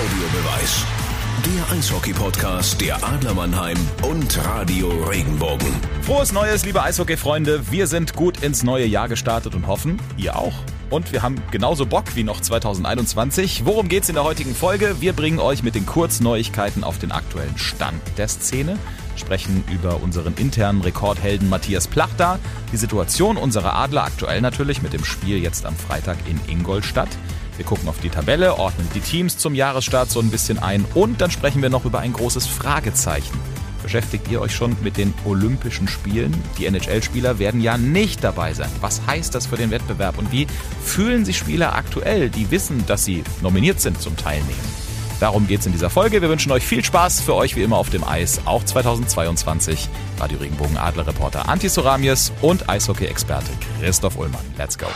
Audiobeweis. Der Eishockey-Podcast der Adler Mannheim und Radio Regenbogen. Frohes Neues, liebe Eishockey-Freunde. Wir sind gut ins neue Jahr gestartet und hoffen, ihr auch. Und wir haben genauso Bock wie noch 2021. Worum geht's in der heutigen Folge? Wir bringen euch mit den Kurzneuigkeiten auf den aktuellen Stand der Szene, sprechen über unseren internen Rekordhelden Matthias Plachter, die Situation unserer Adler aktuell natürlich mit dem Spiel jetzt am Freitag in Ingolstadt. Wir gucken auf die Tabelle, ordnen die Teams zum Jahresstart so ein bisschen ein und dann sprechen wir noch über ein großes Fragezeichen. Beschäftigt ihr euch schon mit den Olympischen Spielen? Die NHL-Spieler werden ja nicht dabei sein. Was heißt das für den Wettbewerb und wie fühlen sich Spieler aktuell, die wissen, dass sie nominiert sind zum Teilnehmen? Darum geht es in dieser Folge. Wir wünschen euch viel Spaß für euch wie immer auf dem Eis, auch 2022. Radio Regenbogen Adler Reporter Anti Soramies und Eishockey-Experte Christoph Ullmann. Let's go.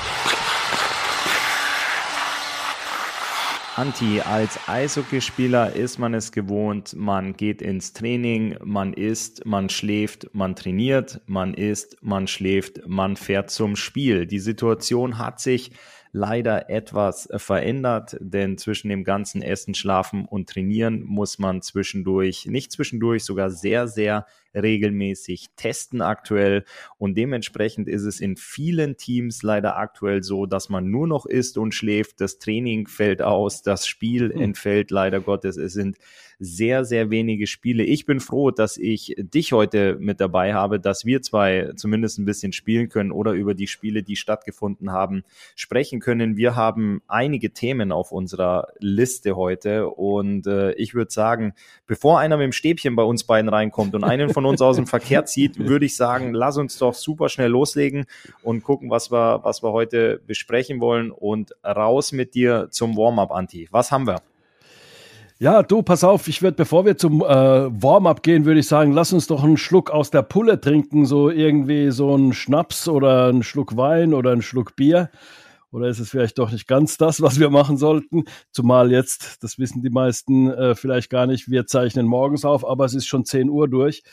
Anti, als Eishockeyspieler ist man es gewohnt, man geht ins Training, man isst, man schläft, man trainiert, man isst, man schläft, man fährt zum Spiel. Die Situation hat sich leider etwas verändert, denn zwischen dem ganzen Essen, Schlafen und Trainieren muss man zwischendurch, nicht zwischendurch, sogar sehr, sehr regelmäßig testen aktuell. Und dementsprechend ist es in vielen Teams leider aktuell so, dass man nur noch isst und schläft. Das Training fällt aus, das Spiel hm. entfällt leider Gottes. Es sind sehr, sehr wenige Spiele. Ich bin froh, dass ich dich heute mit dabei habe, dass wir zwei zumindest ein bisschen spielen können oder über die Spiele, die stattgefunden haben, sprechen können. Wir haben einige Themen auf unserer Liste heute und äh, ich würde sagen, bevor einer mit dem Stäbchen bei uns beiden reinkommt und einen von uns aus dem Verkehr zieht, würde ich sagen, lass uns doch super schnell loslegen und gucken, was wir, was wir heute besprechen wollen. Und raus mit dir zum Warm-up, Anti. Was haben wir? Ja, du, pass auf, ich würde, bevor wir zum äh, Warm-up gehen, würde ich sagen, lass uns doch einen Schluck aus der Pulle trinken, so irgendwie so einen Schnaps oder einen Schluck Wein oder einen Schluck Bier. Oder ist es vielleicht doch nicht ganz das, was wir machen sollten? Zumal jetzt, das wissen die meisten äh, vielleicht gar nicht, wir zeichnen morgens auf, aber es ist schon 10 Uhr durch.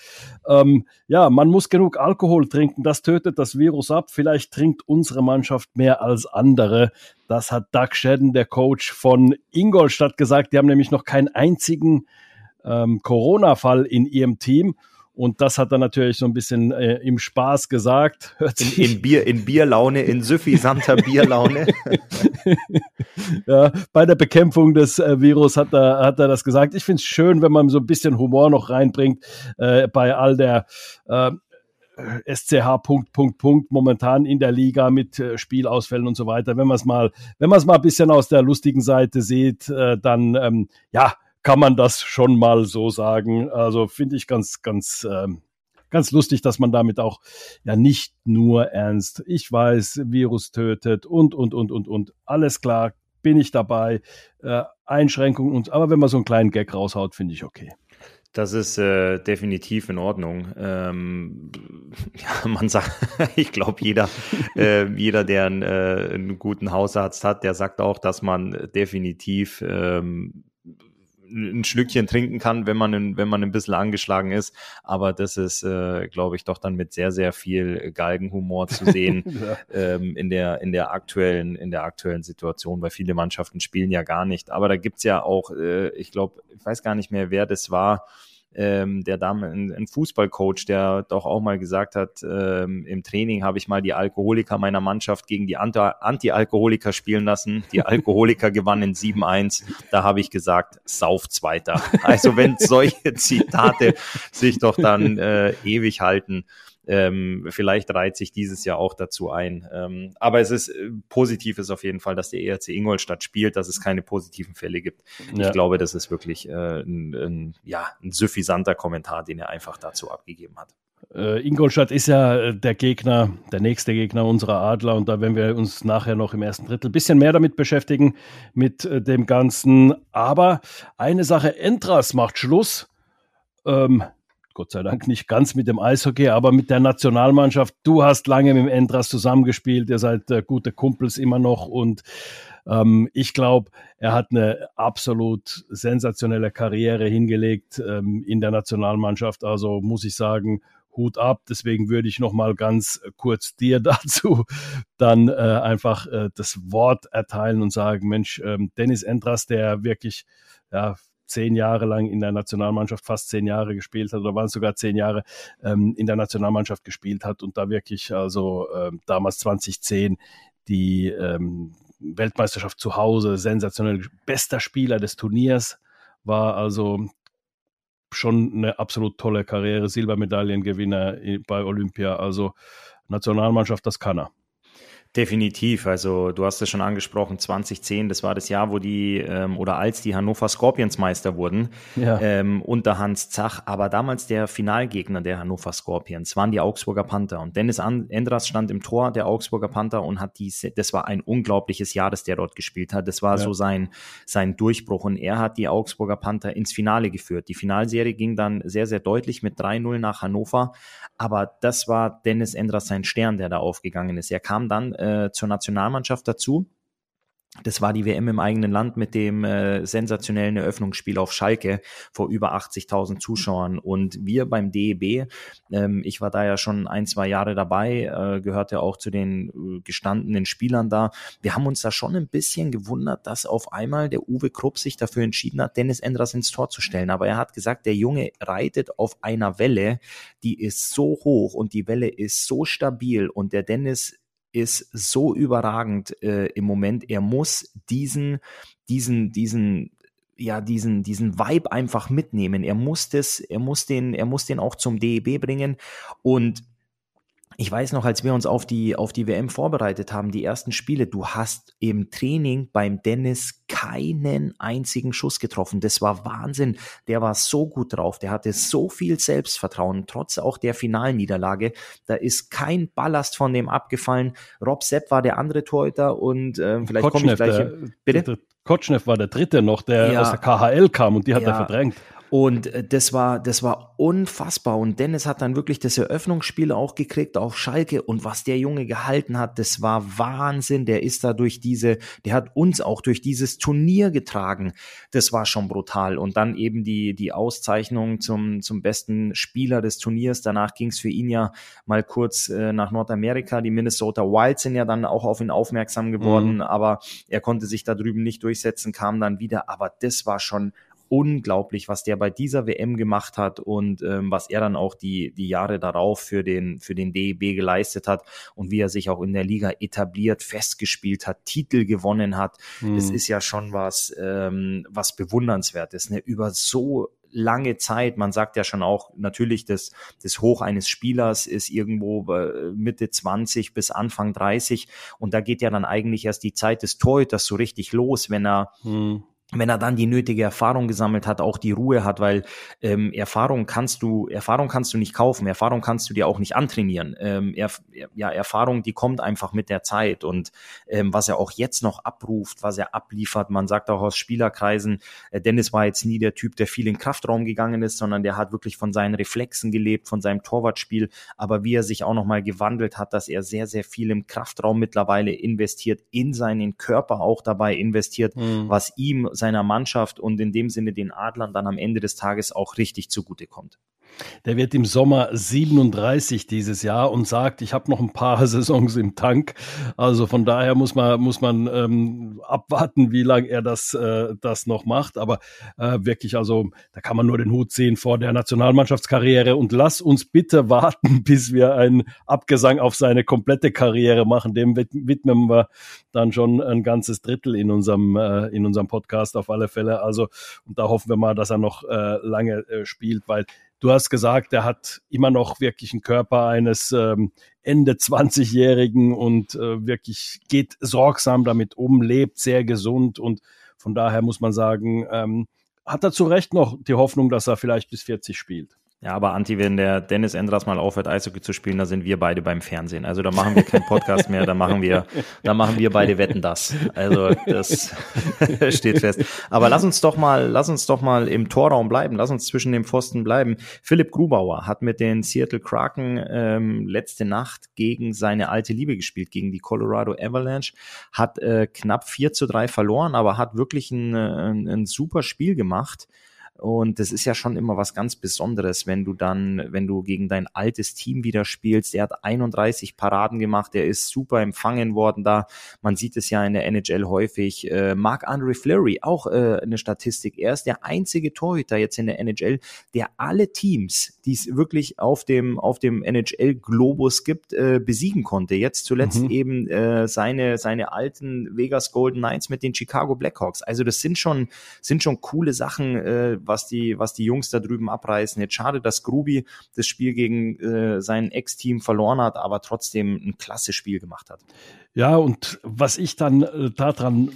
Ähm, ja, man muss genug Alkohol trinken, das tötet das Virus ab. Vielleicht trinkt unsere Mannschaft mehr als andere. Das hat Doug Shedden, der Coach von Ingolstadt, gesagt. Die haben nämlich noch keinen einzigen ähm, Corona-Fall in ihrem Team. Und das hat er natürlich so ein bisschen äh, im Spaß gesagt. In, in, Bier, in Bierlaune, in suffisanter Bierlaune. ja, bei der Bekämpfung des äh, Virus hat er, hat er das gesagt. Ich finde es schön, wenn man so ein bisschen Humor noch reinbringt äh, bei all der äh, SCH Punkt, Punkt, Punkt momentan in der Liga mit äh, Spielausfällen und so weiter. Wenn man es mal, wenn man es mal ein bisschen aus der lustigen Seite sieht, äh, dann ähm, ja, kann man das schon mal so sagen. Also finde ich ganz, ganz, ähm, ganz lustig, dass man damit auch ja nicht nur ernst. Ich weiß, Virus tötet und, und, und, und, und. Alles klar, bin ich dabei. Äh, Einschränkungen und, aber wenn man so einen kleinen Gag raushaut, finde ich okay. Das ist äh, definitiv in Ordnung. Ähm, ja, man sagt, ich glaube, jeder, äh, jeder, der einen, äh, einen guten Hausarzt hat, der sagt auch, dass man definitiv ähm, ein Schlückchen trinken kann, wenn man, wenn man ein bisschen angeschlagen ist. Aber das ist, äh, glaube ich, doch dann mit sehr, sehr viel Galgenhumor zu sehen ja. ähm, in, der, in, der aktuellen, in der aktuellen Situation, weil viele Mannschaften spielen ja gar nicht. Aber da gibt's ja auch, äh, ich glaube, ich weiß gar nicht mehr, wer das war, ähm, der Dame, ein, ein Fußballcoach, der doch auch mal gesagt hat, ähm, im Training habe ich mal die Alkoholiker meiner Mannschaft gegen die Anti-Alkoholiker spielen lassen. Die Alkoholiker gewannen 7-1. Da habe ich gesagt, sauf Zweiter. Also wenn solche Zitate sich doch dann äh, ewig halten, ähm, vielleicht reiht sich dieses Jahr auch dazu ein. Ähm, aber es ist äh, positiv ist auf jeden Fall, dass der ERC Ingolstadt spielt, dass es keine positiven Fälle gibt. Ja. Ich glaube, das ist wirklich äh, ein, ein, ja, ein suffisanter Kommentar, den er einfach dazu abgegeben hat. Äh, Ingolstadt ist ja äh, der Gegner, der nächste Gegner unserer Adler und da werden wir uns nachher noch im ersten Drittel ein bisschen mehr damit beschäftigen, mit äh, dem Ganzen. Aber eine Sache, Entras macht Schluss. Ähm, Gott sei Dank nicht ganz mit dem Eishockey, aber mit der Nationalmannschaft. Du hast lange mit dem Endras zusammengespielt, ihr seid äh, gute Kumpels immer noch und ähm, ich glaube, er hat eine absolut sensationelle Karriere hingelegt ähm, in der Nationalmannschaft. Also muss ich sagen, Hut ab. Deswegen würde ich noch mal ganz kurz dir dazu dann äh, einfach äh, das Wort erteilen und sagen, Mensch, ähm, Dennis Endras, der wirklich ja, zehn Jahre lang in der Nationalmannschaft, fast zehn Jahre gespielt hat, oder waren es sogar zehn Jahre ähm, in der Nationalmannschaft gespielt hat und da wirklich, also ähm, damals 2010, die ähm, Weltmeisterschaft zu Hause, sensationell bester Spieler des Turniers, war also schon eine absolut tolle Karriere, Silbermedaillengewinner bei Olympia, also Nationalmannschaft, das kann er. Definitiv. Also du hast es schon angesprochen, 2010, das war das Jahr, wo die ähm, oder als die Hannover Scorpions Meister wurden ja. ähm, unter Hans Zach. Aber damals der Finalgegner der Hannover Scorpions waren die Augsburger Panther und Dennis Endras stand im Tor der Augsburger Panther und hat diese, das war ein unglaubliches Jahr, das der dort gespielt hat. Das war ja. so sein sein Durchbruch und er hat die Augsburger Panther ins Finale geführt. Die Finalserie ging dann sehr sehr deutlich mit 3-0 nach Hannover, aber das war Dennis Endras sein Stern, der da aufgegangen ist. Er kam dann äh, zur Nationalmannschaft dazu. Das war die WM im eigenen Land mit dem äh, sensationellen Eröffnungsspiel auf Schalke vor über 80.000 Zuschauern. Und wir beim DEB, ähm, ich war da ja schon ein, zwei Jahre dabei, äh, gehörte auch zu den äh, gestandenen Spielern da. Wir haben uns da schon ein bisschen gewundert, dass auf einmal der Uwe Krupp sich dafür entschieden hat, Dennis Endras ins Tor zu stellen. Aber er hat gesagt, der Junge reitet auf einer Welle, die ist so hoch und die Welle ist so stabil und der Dennis ist so überragend äh, im Moment. Er muss diesen, diesen, diesen, ja, diesen, diesen Vibe einfach mitnehmen. Er muss das, er muss den, er muss den auch zum DEB bringen und ich weiß noch, als wir uns auf die, auf die WM vorbereitet haben, die ersten Spiele, du hast im Training beim Dennis keinen einzigen Schuss getroffen. Das war Wahnsinn. Der war so gut drauf. Der hatte so viel Selbstvertrauen, trotz auch der Finalniederlage. Da ist kein Ballast von dem abgefallen. Rob Sepp war der andere Torhüter und äh, vielleicht komme ich gleich. Der, bitte? Der, Kotschnev war der dritte noch, der ja. aus der KHL kam und die hat ja. er verdrängt. Und äh, das war, das war unfassbar. Und Dennis hat dann wirklich das Eröffnungsspiel auch gekriegt auf Schalke. Und was der Junge gehalten hat, das war Wahnsinn. Der ist da durch diese, der hat uns auch durch dieses Turnier getragen. Das war schon brutal. Und dann eben die, die Auszeichnung zum, zum besten Spieler des Turniers. Danach ging es für ihn ja mal kurz äh, nach Nordamerika. Die Minnesota Wild sind ja dann auch auf ihn aufmerksam geworden. Mhm. Aber er konnte sich da drüben nicht durchsetzen, kam dann wieder. Aber das war schon unglaublich, was der bei dieser WM gemacht hat und ähm, was er dann auch die, die Jahre darauf für den, für den DEB geleistet hat und wie er sich auch in der Liga etabliert, festgespielt hat, Titel gewonnen hat. Mhm. Das ist ja schon was, ähm, was bewundernswertes, ne? Über so lange Zeit. Man sagt ja schon auch, natürlich, das, das Hoch eines Spielers ist irgendwo Mitte 20 bis Anfang 30. Und da geht ja dann eigentlich erst die Zeit des Torhüters so richtig los, wenn er, hm wenn er dann die nötige Erfahrung gesammelt hat, auch die Ruhe hat, weil ähm, Erfahrung kannst du Erfahrung kannst du nicht kaufen, Erfahrung kannst du dir auch nicht antrainieren. Ähm, er, ja, Erfahrung, die kommt einfach mit der Zeit und ähm, was er auch jetzt noch abruft, was er abliefert, man sagt auch aus Spielerkreisen, äh, Dennis war jetzt nie der Typ, der viel in Kraftraum gegangen ist, sondern der hat wirklich von seinen Reflexen gelebt, von seinem Torwartspiel, aber wie er sich auch nochmal gewandelt hat, dass er sehr sehr viel im Kraftraum mittlerweile investiert, in seinen Körper auch dabei investiert, mhm. was ihm seiner Mannschaft und in dem Sinne den Adlern dann am Ende des Tages auch richtig zugutekommt. Der wird im Sommer 37 dieses Jahr und sagt, ich habe noch ein paar Saisons im Tank. Also von daher muss man, muss man ähm, abwarten, wie lange er das, äh, das noch macht. Aber äh, wirklich, also da kann man nur den Hut ziehen vor der Nationalmannschaftskarriere. Und lass uns bitte warten, bis wir einen Abgesang auf seine komplette Karriere machen. Dem widmen wir dann schon ein ganzes Drittel in unserem, äh, in unserem Podcast auf alle Fälle. Also und da hoffen wir mal, dass er noch äh, lange äh, spielt, weil Du hast gesagt, er hat immer noch wirklich einen Körper eines ähm, Ende 20-Jährigen und äh, wirklich geht sorgsam damit um, lebt sehr gesund und von daher muss man sagen, ähm, hat er zu Recht noch die Hoffnung, dass er vielleicht bis 40 spielt. Ja, aber Anti, wenn der Dennis Endras mal aufhört, Eishockey zu spielen, da sind wir beide beim Fernsehen. Also da machen wir keinen Podcast mehr, da machen wir, da machen wir beide Wetten das. Also das steht fest. Aber lass uns doch mal, lass uns doch mal im Torraum bleiben, lass uns zwischen dem Pfosten bleiben. Philipp Grubauer hat mit den Seattle Kraken ähm, letzte Nacht gegen seine alte Liebe gespielt, gegen die Colorado Avalanche, hat äh, knapp 4 zu 3 verloren, aber hat wirklich ein, ein, ein super Spiel gemacht Und das ist ja schon immer was ganz Besonderes, wenn du dann, wenn du gegen dein altes Team wieder spielst. Er hat 31 Paraden gemacht, er ist super empfangen worden da. Man sieht es ja in der NHL häufig. Äh, Marc-Andre Fleury, auch äh, eine Statistik. Er ist der einzige Torhüter jetzt in der NHL, der alle Teams, die es wirklich auf dem, auf dem NHL-Globus gibt, äh, besiegen konnte. Jetzt zuletzt mhm. eben äh, seine, seine alten Vegas Golden Knights mit den Chicago Blackhawks. Also das sind schon, sind schon coole Sachen, äh, was die, was die Jungs da drüben abreißen. Jetzt schade, dass Grubi das Spiel gegen äh, sein Ex-Team verloren hat, aber trotzdem ein klasse Spiel gemacht hat. Ja, und was ich dann äh, daran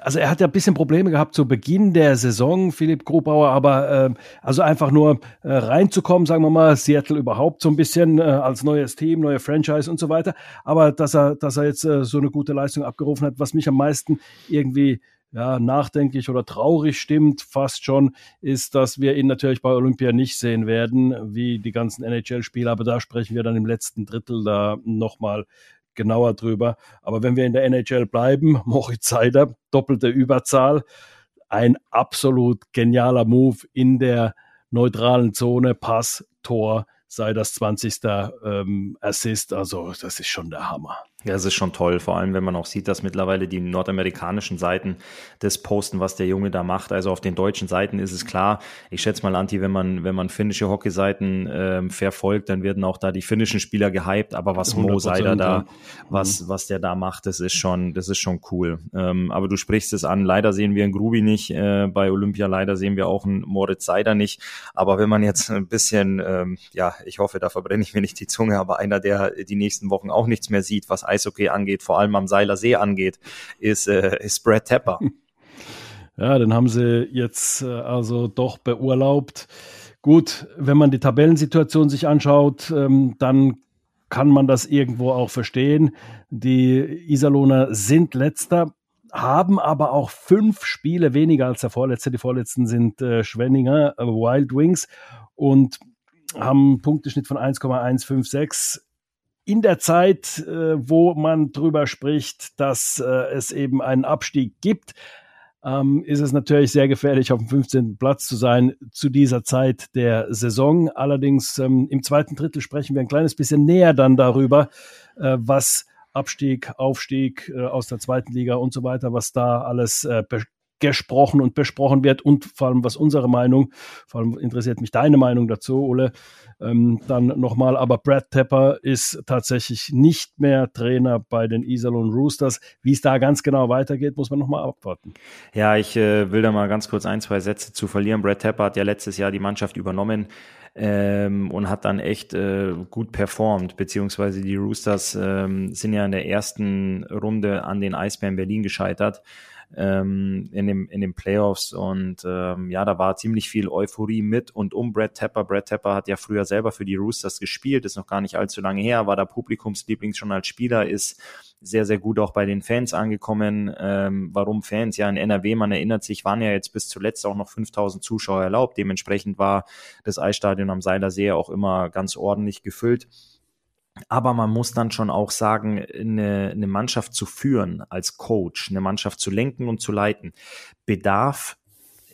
also er hat ja ein bisschen Probleme gehabt zu Beginn der Saison, Philipp Grubauer, aber äh, also einfach nur äh, reinzukommen, sagen wir mal, Seattle überhaupt so ein bisschen äh, als neues Team, neue Franchise und so weiter. Aber dass er, dass er jetzt äh, so eine gute Leistung abgerufen hat, was mich am meisten irgendwie ja, nachdenklich oder traurig stimmt, fast schon, ist, dass wir ihn natürlich bei Olympia nicht sehen werden, wie die ganzen NHL-Spieler. Aber da sprechen wir dann im letzten Drittel da nochmal genauer drüber. Aber wenn wir in der NHL bleiben, Moritz Seider, doppelte Überzahl, ein absolut genialer Move in der neutralen Zone, Pass, Tor, sei das 20. Ähm, Assist. Also das ist schon der Hammer. Ja, es ist schon toll, vor allem wenn man auch sieht, dass mittlerweile die nordamerikanischen Seiten das posten, was der Junge da macht. Also auf den deutschen Seiten ist es klar. Ich schätze mal, Anti, wenn man, wenn man finnische Hockeyseiten ähm, verfolgt, dann werden auch da die finnischen Spieler gehypt. Aber was Mo Seider da, was, mhm. was der da macht, das ist schon, das ist schon cool. Ähm, aber du sprichst es an. Leider sehen wir einen Grubi nicht äh, bei Olympia. Leider sehen wir auch einen Moritz Seider nicht. Aber wenn man jetzt ein bisschen, ähm, ja, ich hoffe, da verbrenne ich mir nicht die Zunge, aber einer, der die nächsten Wochen auch nichts mehr sieht, was Eishockey angeht, vor allem am Seiler See angeht, ist, äh, ist Brad Tepper. Ja, den haben sie jetzt äh, also doch beurlaubt. Gut, wenn man die Tabellensituation sich anschaut, ähm, dann kann man das irgendwo auch verstehen. Die Iserlohner sind letzter, haben aber auch fünf Spiele weniger als der Vorletzte. Die Vorletzten sind äh, Schwenninger, äh, Wild Wings und haben einen Punkteschnitt von 1,156 in der Zeit, äh, wo man drüber spricht, dass äh, es eben einen Abstieg gibt, ähm, ist es natürlich sehr gefährlich, auf dem 15. Platz zu sein zu dieser Zeit der Saison. Allerdings ähm, im zweiten Drittel sprechen wir ein kleines bisschen näher dann darüber, äh, was Abstieg, Aufstieg äh, aus der zweiten Liga und so weiter, was da alles äh, gesprochen und besprochen wird und vor allem was unsere Meinung, vor allem interessiert mich deine Meinung dazu, Ole, ähm, dann nochmal, aber Brad Tepper ist tatsächlich nicht mehr Trainer bei den Iserlohn Roosters. Wie es da ganz genau weitergeht, muss man nochmal abwarten. Ja, ich äh, will da mal ganz kurz ein, zwei Sätze zu verlieren. Brad Tepper hat ja letztes Jahr die Mannschaft übernommen. Ähm, und hat dann echt äh, gut performt, beziehungsweise die Roosters ähm, sind ja in der ersten Runde an den Eisbären Berlin gescheitert ähm, in, dem, in den Playoffs. Und ähm, ja, da war ziemlich viel Euphorie mit und um Brad Tepper. Brad Tepper hat ja früher selber für die Roosters gespielt, ist noch gar nicht allzu lange her, war da Publikumsliebling schon als Spieler, ist sehr, sehr gut auch bei den Fans angekommen. Ähm, warum Fans? Ja, in NRW, man erinnert sich, waren ja jetzt bis zuletzt auch noch 5000 Zuschauer erlaubt. Dementsprechend war das Eisstadion am Seilersee auch immer ganz ordentlich gefüllt. Aber man muss dann schon auch sagen, eine, eine Mannschaft zu führen als Coach, eine Mannschaft zu lenken und zu leiten, bedarf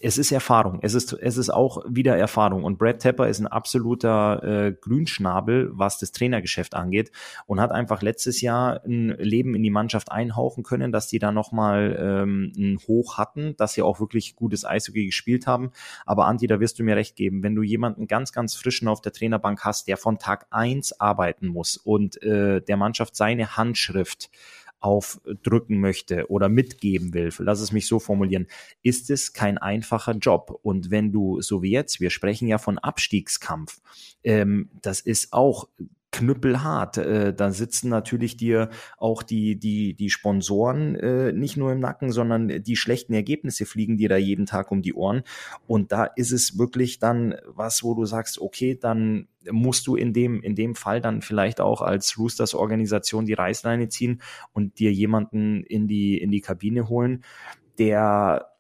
es ist Erfahrung. Es ist, es ist auch wieder Erfahrung. Und Brad Tepper ist ein absoluter äh, Grünschnabel, was das Trainergeschäft angeht und hat einfach letztes Jahr ein Leben in die Mannschaft einhauchen können, dass die da nochmal ähm, ein Hoch hatten, dass sie auch wirklich gutes Eishockey gespielt haben. Aber Anti, da wirst du mir recht geben, wenn du jemanden ganz, ganz frischen auf der Trainerbank hast, der von Tag eins arbeiten muss und äh, der Mannschaft seine Handschrift aufdrücken möchte oder mitgeben will, lass es mich so formulieren, ist es kein einfacher Job. Und wenn du, so wie jetzt, wir sprechen ja von Abstiegskampf, ähm, das ist auch knüppelhart. Äh, da sitzen natürlich dir auch die, die, die Sponsoren äh, nicht nur im Nacken, sondern die schlechten Ergebnisse fliegen dir da jeden Tag um die Ohren. Und da ist es wirklich dann was, wo du sagst, okay, dann musst du in dem, in dem Fall dann vielleicht auch als Roosters Organisation die Reißleine ziehen und dir jemanden in die, in die Kabine holen, der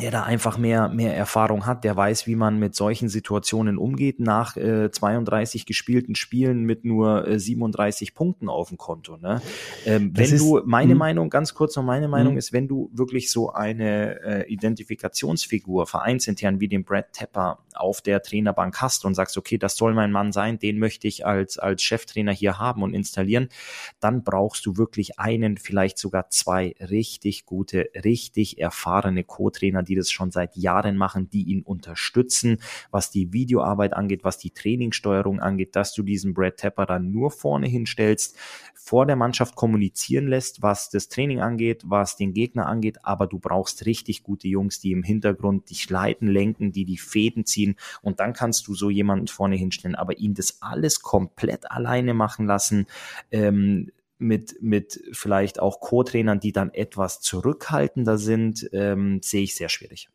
der da einfach mehr, mehr Erfahrung hat, der weiß, wie man mit solchen Situationen umgeht, nach äh, 32 gespielten Spielen mit nur äh, 37 Punkten auf dem Konto. Ne? Ähm, wenn ist, du, meine mh. Meinung, ganz kurz noch meine Meinung mh. ist, wenn du wirklich so eine äh, Identifikationsfigur vereinsintern wie den Brad Tepper auf der Trainerbank hast und sagst, okay, das soll mein Mann sein, den möchte ich als, als Cheftrainer hier haben und installieren, dann brauchst du wirklich einen, vielleicht sogar zwei richtig gute, richtig erfahrene Co-Trainer, die das schon seit Jahren machen, die ihn unterstützen, was die Videoarbeit angeht, was die Trainingssteuerung angeht, dass du diesen Brad Tepper dann nur vorne hinstellst, vor der Mannschaft kommunizieren lässt, was das Training angeht, was den Gegner angeht, aber du brauchst richtig gute Jungs, die im Hintergrund dich leiten, lenken, die die Fäden ziehen. Und dann kannst du so jemanden vorne hinstellen, aber ihn das alles komplett alleine machen lassen, ähm, mit, mit vielleicht auch Co-Trainern, die dann etwas zurückhaltender sind, ähm, sehe ich sehr schwierig.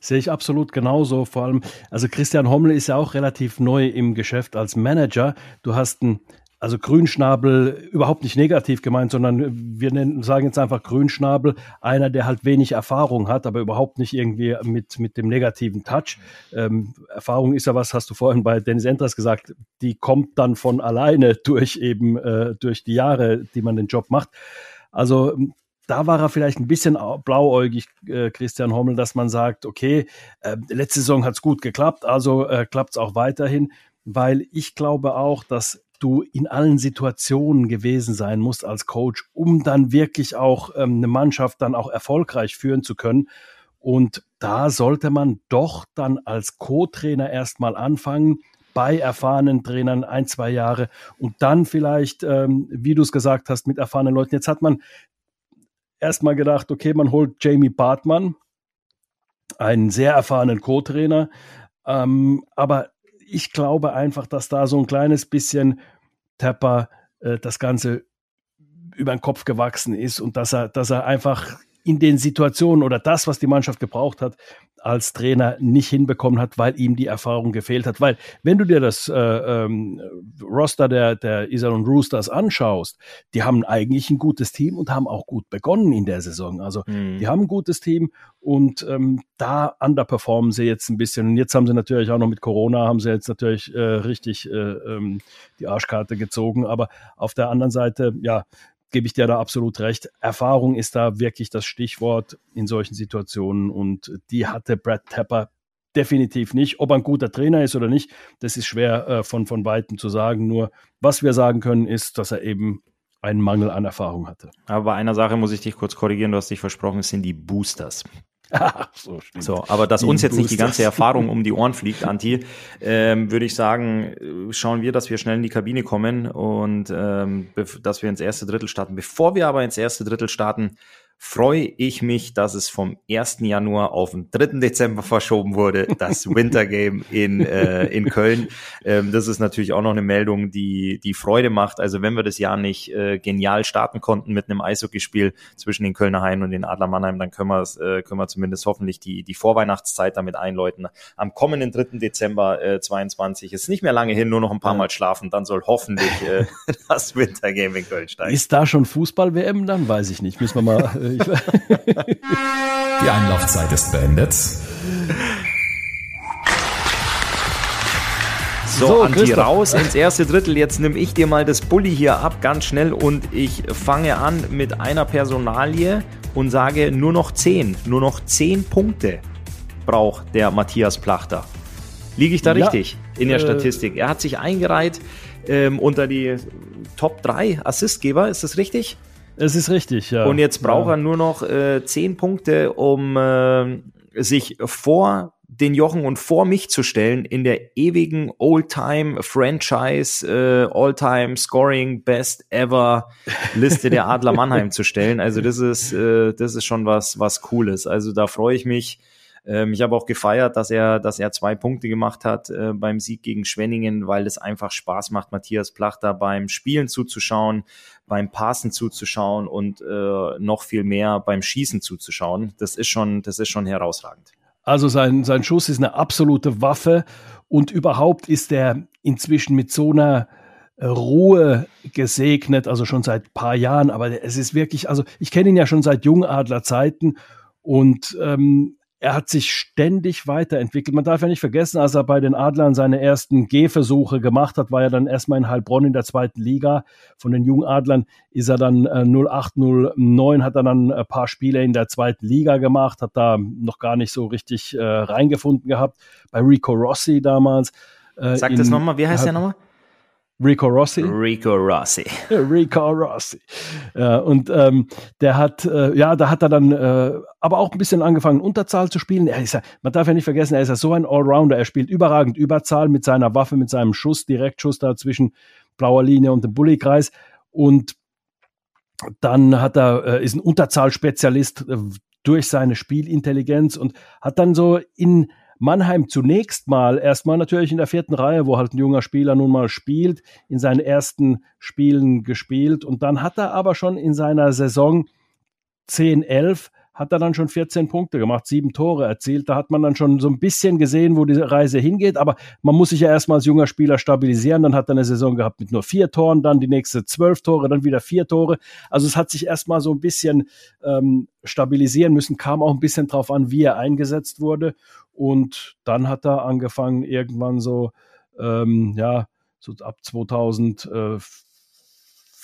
Sehe ich absolut genauso. Vor allem, also Christian Hommel ist ja auch relativ neu im Geschäft als Manager. Du hast einen also Grünschnabel überhaupt nicht negativ gemeint, sondern wir nennen, sagen jetzt einfach Grünschnabel, einer, der halt wenig Erfahrung hat, aber überhaupt nicht irgendwie mit, mit dem negativen Touch. Ähm, Erfahrung ist ja was, hast du vorhin bei Dennis Endras gesagt, die kommt dann von alleine durch eben, äh, durch die Jahre, die man den Job macht. Also da war er vielleicht ein bisschen blauäugig, äh, Christian Hommel, dass man sagt, okay, äh, letzte Saison hat es gut geklappt, also äh, klappt es auch weiterhin, weil ich glaube auch, dass du in allen Situationen gewesen sein musst als Coach, um dann wirklich auch ähm, eine Mannschaft dann auch erfolgreich führen zu können. Und da sollte man doch dann als Co-Trainer erstmal anfangen, bei erfahrenen Trainern ein, zwei Jahre und dann vielleicht, ähm, wie du es gesagt hast, mit erfahrenen Leuten. Jetzt hat man erstmal gedacht, okay, man holt Jamie Bartmann, einen sehr erfahrenen Co-Trainer, ähm, aber ich glaube einfach, dass da so ein kleines bisschen Tepper äh, das Ganze über den Kopf gewachsen ist und dass er, dass er einfach in den Situationen oder das, was die Mannschaft gebraucht hat, als Trainer nicht hinbekommen hat, weil ihm die Erfahrung gefehlt hat. Weil wenn du dir das äh, ähm, Roster der, der Iserlohn Roosters anschaust, die haben eigentlich ein gutes Team und haben auch gut begonnen in der Saison. Also mhm. die haben ein gutes Team und ähm, da underperformen sie jetzt ein bisschen. Und jetzt haben sie natürlich auch noch mit Corona, haben sie jetzt natürlich äh, richtig äh, ähm, die Arschkarte gezogen. Aber auf der anderen Seite, ja, gebe ich dir da absolut recht. Erfahrung ist da wirklich das Stichwort in solchen Situationen und die hatte Brad Tapper definitiv nicht. Ob er ein guter Trainer ist oder nicht, das ist schwer äh, von, von Weitem zu sagen. Nur was wir sagen können, ist, dass er eben einen Mangel an Erfahrung hatte. Aber bei einer Sache muss ich dich kurz korrigieren. Du hast dich versprochen, es sind die Boosters. So, so, aber dass uns jetzt nicht die ganze Erfahrung um die Ohren fliegt, Anti, ähm, würde ich sagen, schauen wir, dass wir schnell in die Kabine kommen und ähm, dass wir ins erste Drittel starten. Bevor wir aber ins erste Drittel starten, freue ich mich, dass es vom 1. Januar auf den 3. Dezember verschoben wurde, das Winter Game in, äh, in Köln. Ähm, das ist natürlich auch noch eine Meldung, die, die Freude macht. Also wenn wir das Jahr nicht äh, genial starten konnten mit einem Eishockeyspiel zwischen den Kölner Haien und den Adler Mannheim, dann können wir, äh, können wir zumindest hoffentlich die, die Vorweihnachtszeit damit einläuten. Am kommenden 3. Dezember äh, 22 ist nicht mehr lange hin, nur noch ein paar Mal schlafen, dann soll hoffentlich äh, das Winter Game in Köln steigen. Ist da schon Fußball-WM? Dann weiß ich nicht. Müssen wir mal äh, Die Einlaufzeit ist beendet. So, so Anti, Christoph. raus ins erste Drittel. Jetzt nehme ich dir mal das Bulli hier ab, ganz schnell. Und ich fange an mit einer Personalie und sage nur noch 10. Nur noch 10 Punkte braucht der Matthias Plachter. Liege ich da ja, richtig in der äh, Statistik? Er hat sich eingereiht ähm, unter die Top 3 Assistgeber, ist das richtig? Es ist richtig, ja. Und jetzt braucht ja. er nur noch äh, zehn Punkte, um äh, sich vor den Jochen und vor mich zu stellen in der ewigen Old-Time Franchise äh, All-Time Scoring Best Ever Liste der Adler Mannheim zu stellen. Also das ist äh, das ist schon was was cooles. Also da freue ich mich. Ähm, ich habe auch gefeiert, dass er dass er zwei Punkte gemacht hat äh, beim Sieg gegen Schwenningen, weil es einfach Spaß macht, Matthias Plachter beim Spielen zuzuschauen, beim Passen zuzuschauen und äh, noch viel mehr beim Schießen zuzuschauen. Das ist schon, das ist schon herausragend. Also sein, sein Schuss ist eine absolute Waffe und überhaupt ist er inzwischen mit so einer Ruhe gesegnet, also schon seit paar Jahren, aber es ist wirklich, also ich kenne ihn ja schon seit Jungadler Zeiten und ähm, er hat sich ständig weiterentwickelt. Man darf ja nicht vergessen, als er bei den Adlern seine ersten Gehversuche gemacht hat, war er dann erstmal in Heilbronn in der zweiten Liga. Von den Jungadlern ist er dann äh, 08, 09, hat er dann ein paar Spiele in der zweiten Liga gemacht, hat da noch gar nicht so richtig äh, reingefunden gehabt. Bei Rico Rossi damals. Äh, Sag das nochmal, wie heißt der nochmal? Rico Rossi. Rico Rossi. Rico Rossi. Ja, und ähm, der hat, äh, ja, da hat er dann äh, aber auch ein bisschen angefangen, Unterzahl zu spielen. Er ist ja, man darf ja nicht vergessen, er ist ja so ein Allrounder. Er spielt überragend Überzahl mit seiner Waffe, mit seinem Schuss, Direktschuss da zwischen blauer Linie und dem Bullykreis. Und dann hat er, äh, ist ein Unterzahlspezialist äh, durch seine Spielintelligenz und hat dann so in Mannheim zunächst mal, erstmal natürlich in der vierten Reihe, wo halt ein junger Spieler nun mal spielt, in seinen ersten Spielen gespielt. Und dann hat er aber schon in seiner Saison 10, 11 hat er dann schon 14 Punkte gemacht, sieben Tore erzielt. Da hat man dann schon so ein bisschen gesehen, wo die Reise hingeht. Aber man muss sich ja erstmal als junger Spieler stabilisieren. Dann hat er eine Saison gehabt mit nur vier Toren, dann die nächste zwölf Tore, dann wieder vier Tore. Also es hat sich erstmal so ein bisschen ähm, stabilisieren müssen, kam auch ein bisschen drauf an, wie er eingesetzt wurde. Und dann hat er angefangen, irgendwann so, ähm, ja, so ab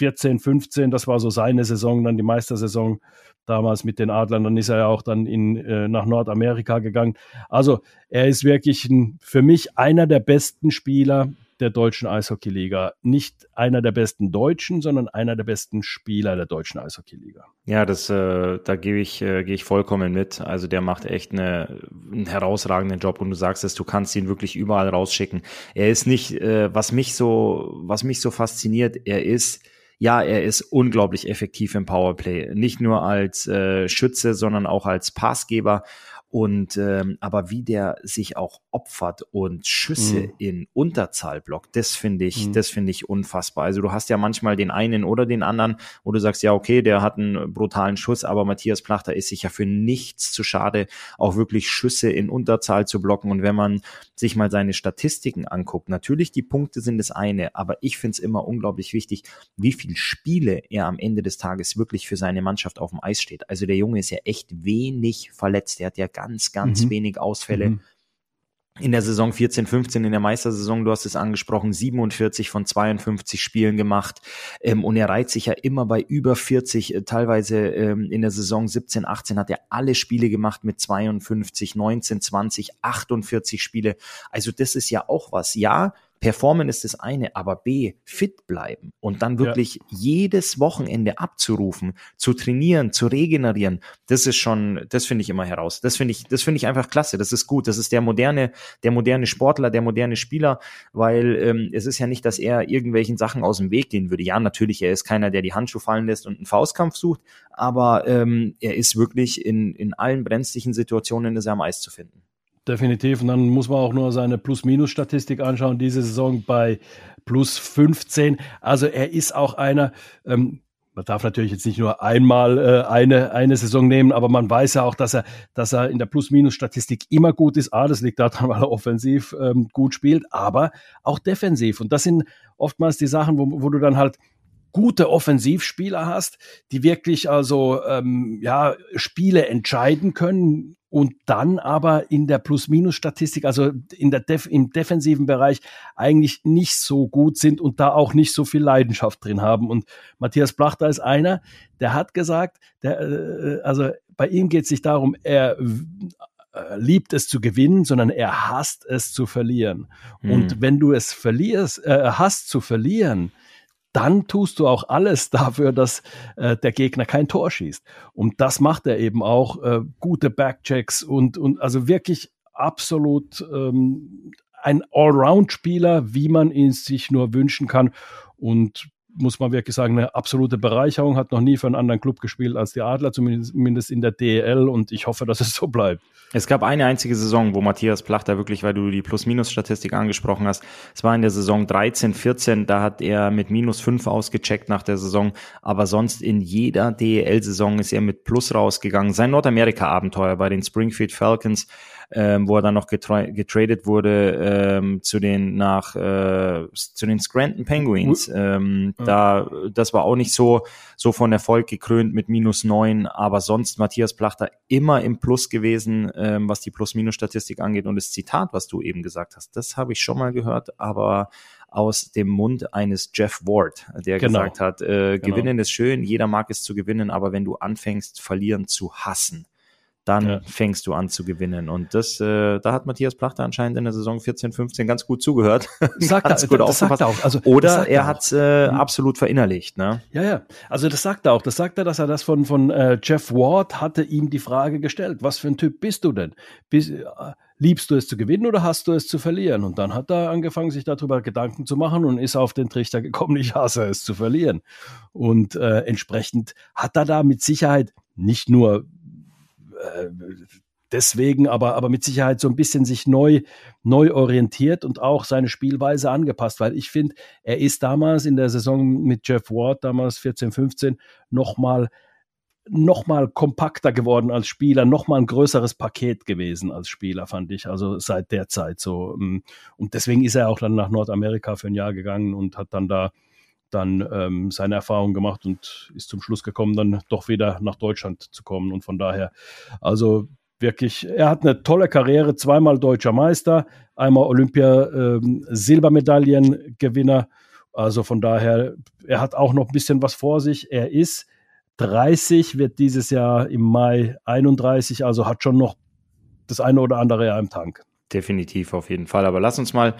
2014, 15, das war so seine Saison, dann die Meistersaison damals mit den Adlern. Dann ist er ja auch dann in, äh, nach Nordamerika gegangen. Also er ist wirklich ein, für mich einer der besten Spieler der deutschen Eishockeyliga. Nicht einer der besten Deutschen, sondern einer der besten Spieler der deutschen Eishockeyliga. Ja, das, äh, da gebe ich, äh, gehe ich vollkommen mit. Also der macht echt eine, einen herausragenden Job und du sagst es, du kannst ihn wirklich überall rausschicken. Er ist nicht, äh, was mich so, was mich so fasziniert, er ist ja, er ist unglaublich effektiv im Powerplay. Nicht nur als äh, Schütze, sondern auch als Passgeber. Und ähm, aber wie der sich auch opfert und Schüsse mhm. in Unterzahl blockt, das finde ich, mhm. das finde ich unfassbar. Also du hast ja manchmal den einen oder den anderen, wo du sagst, ja, okay, der hat einen brutalen Schuss, aber Matthias Plachter ist sich ja für nichts zu schade, auch wirklich Schüsse in Unterzahl zu blocken. Und wenn man sich mal seine Statistiken anguckt, natürlich die Punkte sind das eine, aber ich finde es immer unglaublich wichtig, wie viel Spiele er am Ende des Tages wirklich für seine Mannschaft auf dem Eis steht. Also der Junge ist ja echt wenig verletzt. Der hat ja ganz, ganz mhm. wenig Ausfälle. Mhm. In der Saison 14, 15, in der Meistersaison, du hast es angesprochen, 47 von 52 Spielen gemacht. Ähm, und er reiht sich ja immer bei über 40, äh, teilweise ähm, in der Saison 17, 18 hat er alle Spiele gemacht mit 52, 19, 20, 48 Spiele. Also das ist ja auch was. Ja, Performen ist das eine, aber B, fit bleiben und dann wirklich ja. jedes Wochenende abzurufen, zu trainieren, zu regenerieren, das ist schon, das finde ich immer heraus. Das finde ich, das finde ich einfach klasse. Das ist gut. Das ist der moderne, der moderne Sportler, der moderne Spieler, weil ähm, es ist ja nicht, dass er irgendwelchen Sachen aus dem Weg gehen würde. Ja, natürlich, er ist keiner, der die Handschuhe fallen lässt und einen Faustkampf sucht, aber ähm, er ist wirklich in, in allen brenzlichen Situationen ist er am Eis zu finden. Definitiv. Und dann muss man auch nur seine Plus-Minus-Statistik anschauen. Diese Saison bei plus 15. Also er ist auch einer, ähm, man darf natürlich jetzt nicht nur einmal äh, eine, eine Saison nehmen, aber man weiß ja auch, dass er, dass er in der Plus-Minus-Statistik immer gut ist. Ah, das liegt daran, weil er offensiv ähm, gut spielt, aber auch defensiv. Und das sind oftmals die Sachen, wo, wo du dann halt gute Offensivspieler hast, die wirklich also ähm, ja Spiele entscheiden können und dann aber in der Plus-Minus-Statistik, also in der Def im defensiven Bereich eigentlich nicht so gut sind und da auch nicht so viel Leidenschaft drin haben. Und Matthias Plachter ist einer, der hat gesagt, der, äh, also bei ihm geht es nicht darum, er äh, liebt es zu gewinnen, sondern er hasst es zu verlieren. Mhm. Und wenn du es verlierst, äh, hast zu verlieren, dann tust du auch alles dafür, dass äh, der Gegner kein Tor schießt. Und das macht er eben auch. Äh, gute Backchecks und, und also wirklich absolut ähm, ein Allround-Spieler, wie man ihn sich nur wünschen kann. Und muss man wirklich sagen, eine absolute Bereicherung. Hat noch nie für einen anderen Club gespielt als die Adler, zumindest in der DEL. Und ich hoffe, dass es so bleibt. Es gab eine einzige Saison, wo Matthias Plachter wirklich, weil du die Plus-Minus-Statistik angesprochen hast, es war in der Saison 13, 14, da hat er mit minus 5 ausgecheckt nach der Saison, aber sonst in jeder DEL-Saison ist er mit Plus rausgegangen. Sein Nordamerika-Abenteuer bei den Springfield Falcons ähm, wo er dann noch getradet wurde ähm, zu den nach äh, zu den Scranton Penguins. Ähm, ja. Da das war auch nicht so so von Erfolg gekrönt mit minus neun, aber sonst Matthias Plachter immer im Plus gewesen, ähm, was die Plus-Minus-Statistik angeht. Und das Zitat, was du eben gesagt hast, das habe ich schon mal gehört, aber aus dem Mund eines Jeff Ward, der genau. gesagt hat, äh, genau. gewinnen ist schön, jeder mag es zu gewinnen, aber wenn du anfängst, verlieren zu hassen, dann ja. fängst du an zu gewinnen. Und das, äh, da hat Matthias Plachter anscheinend in der Saison 14, 15 ganz gut zugehört. Sagt ganz er, gut das sagt er auch. Also, Oder er, er hat äh, mhm. absolut verinnerlicht. Ne? Ja, ja. Also das sagt er auch. Das sagt er, dass er das von, von äh, Jeff Ward hatte ihm die Frage gestellt. Was für ein Typ bist du denn? Bist, äh, liebst du es zu gewinnen oder hast du es zu verlieren? Und dann hat er angefangen, sich darüber Gedanken zu machen und ist auf den Trichter gekommen, ich hasse es zu verlieren. Und äh, entsprechend hat er da mit Sicherheit nicht nur äh, deswegen, aber, aber mit Sicherheit so ein bisschen sich neu, neu orientiert und auch seine Spielweise angepasst, weil ich finde, er ist damals in der Saison mit Jeff Ward, damals 14, 15, nochmal noch mal kompakter geworden als Spieler, noch mal ein größeres Paket gewesen als Spieler, fand ich. Also seit der Zeit so. Ähm, und deswegen ist er auch dann nach Nordamerika für ein Jahr gegangen und hat dann da dann ähm, seine Erfahrung gemacht und ist zum Schluss gekommen, dann doch wieder nach Deutschland zu kommen. Und von daher, also wirklich, er hat eine tolle Karriere, zweimal deutscher Meister, einmal Olympia ähm. Also von daher, er hat auch noch ein bisschen was vor sich. Er ist 30, wird dieses Jahr im Mai 31, also hat schon noch das eine oder andere Jahr im Tank. Definitiv, auf jeden Fall. Aber lass uns mal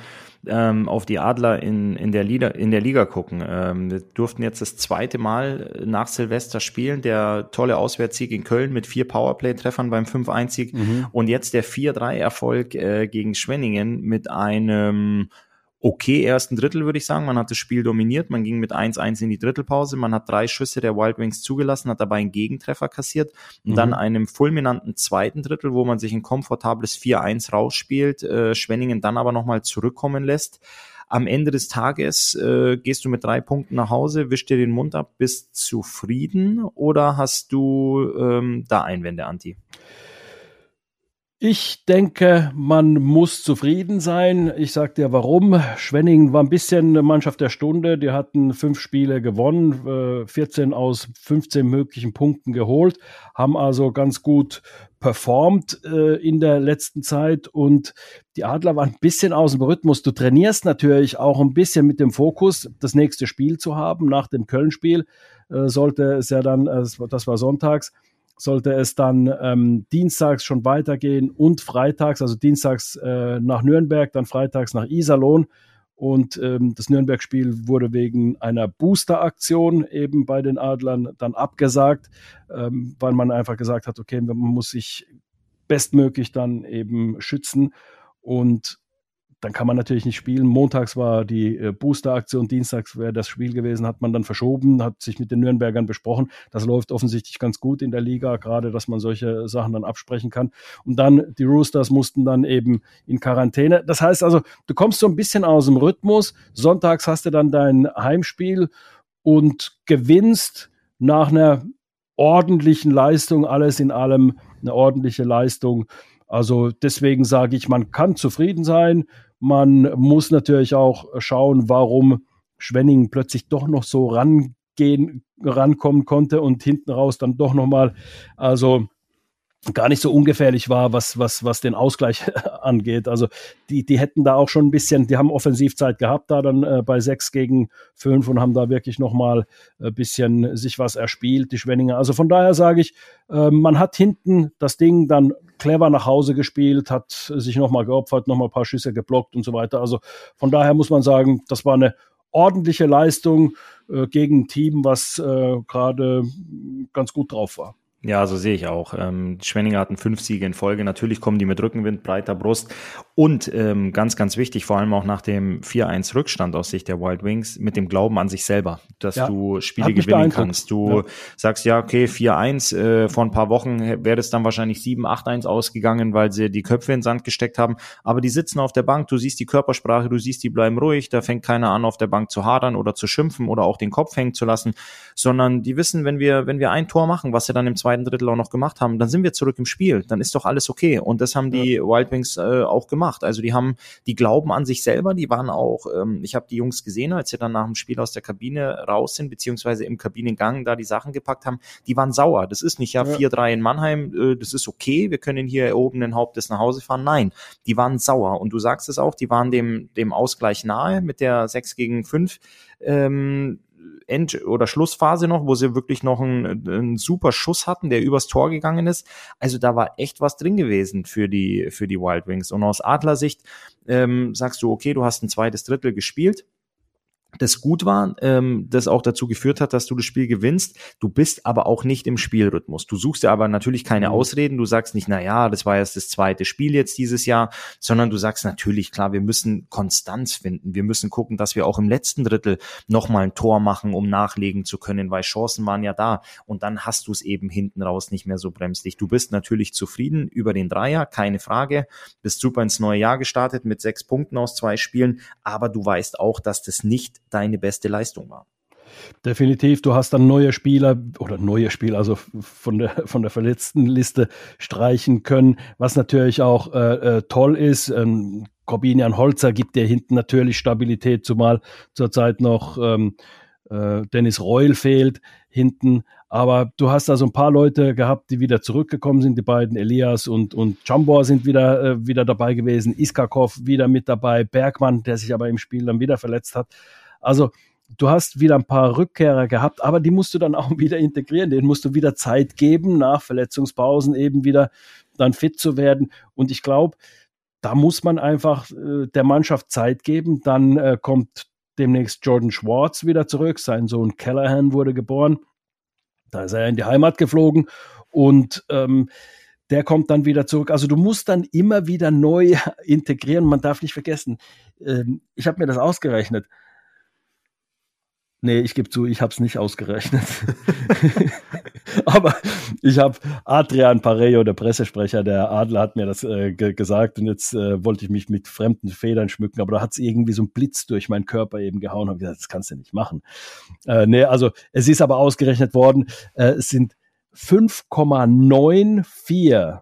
ähm, auf die Adler in, in, der Liga, in der Liga gucken. Ähm, wir durften jetzt das zweite Mal nach Silvester spielen. Der tolle Auswärtssieg in Köln mit vier Powerplay-Treffern beim 5-1-Sieg mhm. und jetzt der 4-3-Erfolg äh, gegen Schwenningen mit einem okay ersten Drittel, würde ich sagen. Man hat das Spiel dominiert, man ging mit 1-1 in die Drittelpause, man hat drei Schüsse der Wild Wings zugelassen, hat dabei einen Gegentreffer kassiert und mhm. dann einem fulminanten zweiten Drittel, wo man sich ein komfortables 4-1 rausspielt, äh, Schwenningen dann aber nochmal zurückkommen lässt. Am Ende des Tages äh, gehst du mit drei Punkten nach Hause, wisch dir den Mund ab, bist zufrieden oder hast du ähm, da Einwände, Anti? Ich denke, man muss zufrieden sein. Ich sag dir warum. Schwenningen war ein bisschen eine Mannschaft der Stunde. Die hatten fünf Spiele gewonnen, 14 äh, aus 15 möglichen Punkten geholt, haben also ganz gut performt äh, in der letzten Zeit und die Adler waren ein bisschen aus dem Rhythmus. Du trainierst natürlich auch ein bisschen mit dem Fokus, das nächste Spiel zu haben. Nach dem Köln-Spiel äh, sollte es ja dann, das war sonntags, sollte es dann ähm, dienstags schon weitergehen und freitags, also dienstags äh, nach Nürnberg, dann freitags nach Iserlohn. Und ähm, das Nürnberg-Spiel wurde wegen einer Booster-Aktion eben bei den Adlern dann abgesagt, ähm, weil man einfach gesagt hat, okay, man muss sich bestmöglich dann eben schützen. Und dann kann man natürlich nicht spielen. Montags war die äh, Booster-Aktion, dienstags wäre das Spiel gewesen, hat man dann verschoben, hat sich mit den Nürnbergern besprochen. Das läuft offensichtlich ganz gut in der Liga, gerade dass man solche Sachen dann absprechen kann. Und dann die Roosters mussten dann eben in Quarantäne. Das heißt also, du kommst so ein bisschen aus dem Rhythmus. Sonntags hast du dann dein Heimspiel und gewinnst nach einer ordentlichen Leistung, alles in allem eine ordentliche Leistung. Also deswegen sage ich, man kann zufrieden sein. Man muss natürlich auch schauen, warum Schwenning plötzlich doch noch so rangehen, rankommen konnte und hinten raus dann doch nochmal, also gar nicht so ungefährlich war, was, was, was den Ausgleich angeht. Also die, die hätten da auch schon ein bisschen, die haben Offensivzeit gehabt da dann äh, bei sechs gegen fünf und haben da wirklich nochmal ein bisschen sich was erspielt, die Schwenninger. Also von daher sage ich, äh, man hat hinten das Ding dann clever nach Hause gespielt, hat sich nochmal geopfert, nochmal ein paar Schüsse geblockt und so weiter. Also von daher muss man sagen, das war eine ordentliche Leistung äh, gegen ein Team, was äh, gerade ganz gut drauf war. Ja, so sehe ich auch. Ähm, Schwenninger hatten fünf Siege in Folge. Natürlich kommen die mit Rückenwind, breiter Brust Und ähm, ganz, ganz wichtig, vor allem auch nach dem 4-1 Rückstand aus Sicht der Wild Wings, mit dem Glauben an sich selber, dass ja, du Spiele gewinnen kannst. Du ja. sagst, ja, okay, 4-1, äh, vor ein paar Wochen wäre es dann wahrscheinlich 7-8-1 ausgegangen, weil sie die Köpfe in den Sand gesteckt haben. Aber die sitzen auf der Bank, du siehst die Körpersprache, du siehst, die bleiben ruhig, da fängt keiner an, auf der Bank zu hadern oder zu schimpfen oder auch den Kopf hängen zu lassen, sondern die wissen, wenn wir, wenn wir ein Tor machen, was sie dann im zweiten Drittel auch noch gemacht haben, dann sind wir zurück im Spiel, dann ist doch alles okay. Und das haben die ja. Wild Wings äh, auch gemacht. Also die haben, die glauben an sich selber, die waren auch, ähm, ich habe die Jungs gesehen, als sie dann nach dem Spiel aus der Kabine raus sind, beziehungsweise im Kabinengang da die Sachen gepackt haben, die waren sauer. Das ist nicht ja, ja. 4-3 in Mannheim, äh, das ist okay, wir können hier erhobenen Hauptes nach Hause fahren. Nein, die waren sauer. Und du sagst es auch, die waren dem, dem Ausgleich nahe mit der 6 gegen 5. Ähm, End- oder Schlussphase noch, wo sie wirklich noch einen, einen super Schuss hatten, der übers Tor gegangen ist. Also da war echt was drin gewesen für die, für die Wild Wings. Und aus Adlersicht ähm, sagst du, okay, du hast ein zweites Drittel gespielt das gut war, ähm, das auch dazu geführt hat, dass du das Spiel gewinnst. Du bist aber auch nicht im Spielrhythmus. Du suchst dir aber natürlich keine mhm. Ausreden. Du sagst nicht, na ja, das war erst das zweite Spiel jetzt dieses Jahr, sondern du sagst natürlich, klar, wir müssen Konstanz finden. Wir müssen gucken, dass wir auch im letzten Drittel nochmal ein Tor machen, um nachlegen zu können, weil Chancen waren ja da. Und dann hast du es eben hinten raus nicht mehr so bremslich. Du bist natürlich zufrieden über den Dreier, keine Frage. Bist super ins neue Jahr gestartet mit sechs Punkten aus zwei Spielen, aber du weißt auch, dass das nicht deine beste Leistung war. Definitiv, du hast dann neue Spieler oder neue Spieler, also von der, von der verletzten Liste streichen können, was natürlich auch äh, äh, toll ist. Ähm, Corbinian Holzer gibt dir hinten natürlich Stabilität, zumal zurzeit noch ähm, äh, Dennis Reul fehlt hinten. Aber du hast da so ein paar Leute gehabt, die wieder zurückgekommen sind. Die beiden Elias und, und Jambor sind wieder, äh, wieder dabei gewesen. Iskakov wieder mit dabei. Bergmann, der sich aber im Spiel dann wieder verletzt hat. Also du hast wieder ein paar Rückkehrer gehabt, aber die musst du dann auch wieder integrieren. Denen musst du wieder Zeit geben, nach Verletzungspausen eben wieder dann fit zu werden. Und ich glaube, da muss man einfach äh, der Mannschaft Zeit geben. Dann äh, kommt demnächst Jordan Schwartz wieder zurück. Sein Sohn Callahan wurde geboren. Da ist er in die Heimat geflogen und ähm, der kommt dann wieder zurück. Also du musst dann immer wieder neu integrieren. Man darf nicht vergessen, ähm, ich habe mir das ausgerechnet. Nee, ich gebe zu, ich habe es nicht ausgerechnet. Aber ich habe Adrian Parejo, der Pressesprecher der Adler, hat mir das äh, gesagt und jetzt äh, wollte ich mich mit fremden Federn schmücken, aber da hat es irgendwie so ein Blitz durch meinen Körper eben gehauen und gesagt, das kannst du nicht machen. Äh, nee, also es ist aber ausgerechnet worden, äh, es sind 5,94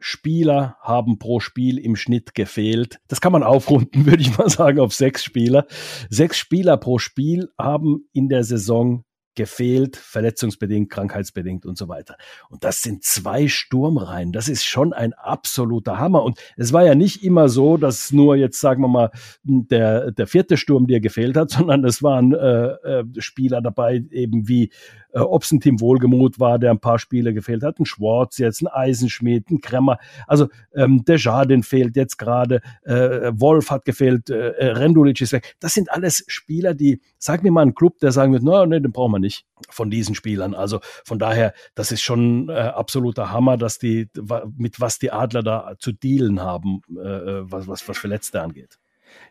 Spieler haben pro Spiel im Schnitt gefehlt. Das kann man aufrunden, würde ich mal sagen, auf sechs Spieler. Sechs Spieler pro Spiel haben in der Saison gefehlt, verletzungsbedingt, krankheitsbedingt und so weiter. Und das sind zwei Sturmreihen. Das ist schon ein absoluter Hammer. Und es war ja nicht immer so, dass nur jetzt, sagen wir mal, der, der vierte Sturm dir gefehlt hat, sondern es waren äh, äh, Spieler dabei, eben wie äh, ob es ein Team Wohlgemut war, der ein paar Spiele gefehlt hat, ein Schwarz jetzt, ein Eisenschmied, ein Kremmer, also ähm, Desjardins fehlt jetzt gerade, äh, Wolf hat gefehlt, äh, äh, Rendulic ist weg. Das sind alles Spieler, die, sag mir mal einen Club, der sagen wird, no, nee, den brauchen wir nicht von diesen Spielern. Also von daher, das ist schon äh, absoluter Hammer, dass die, mit was die Adler da zu dealen haben, äh, äh was, was, was Verletzte angeht.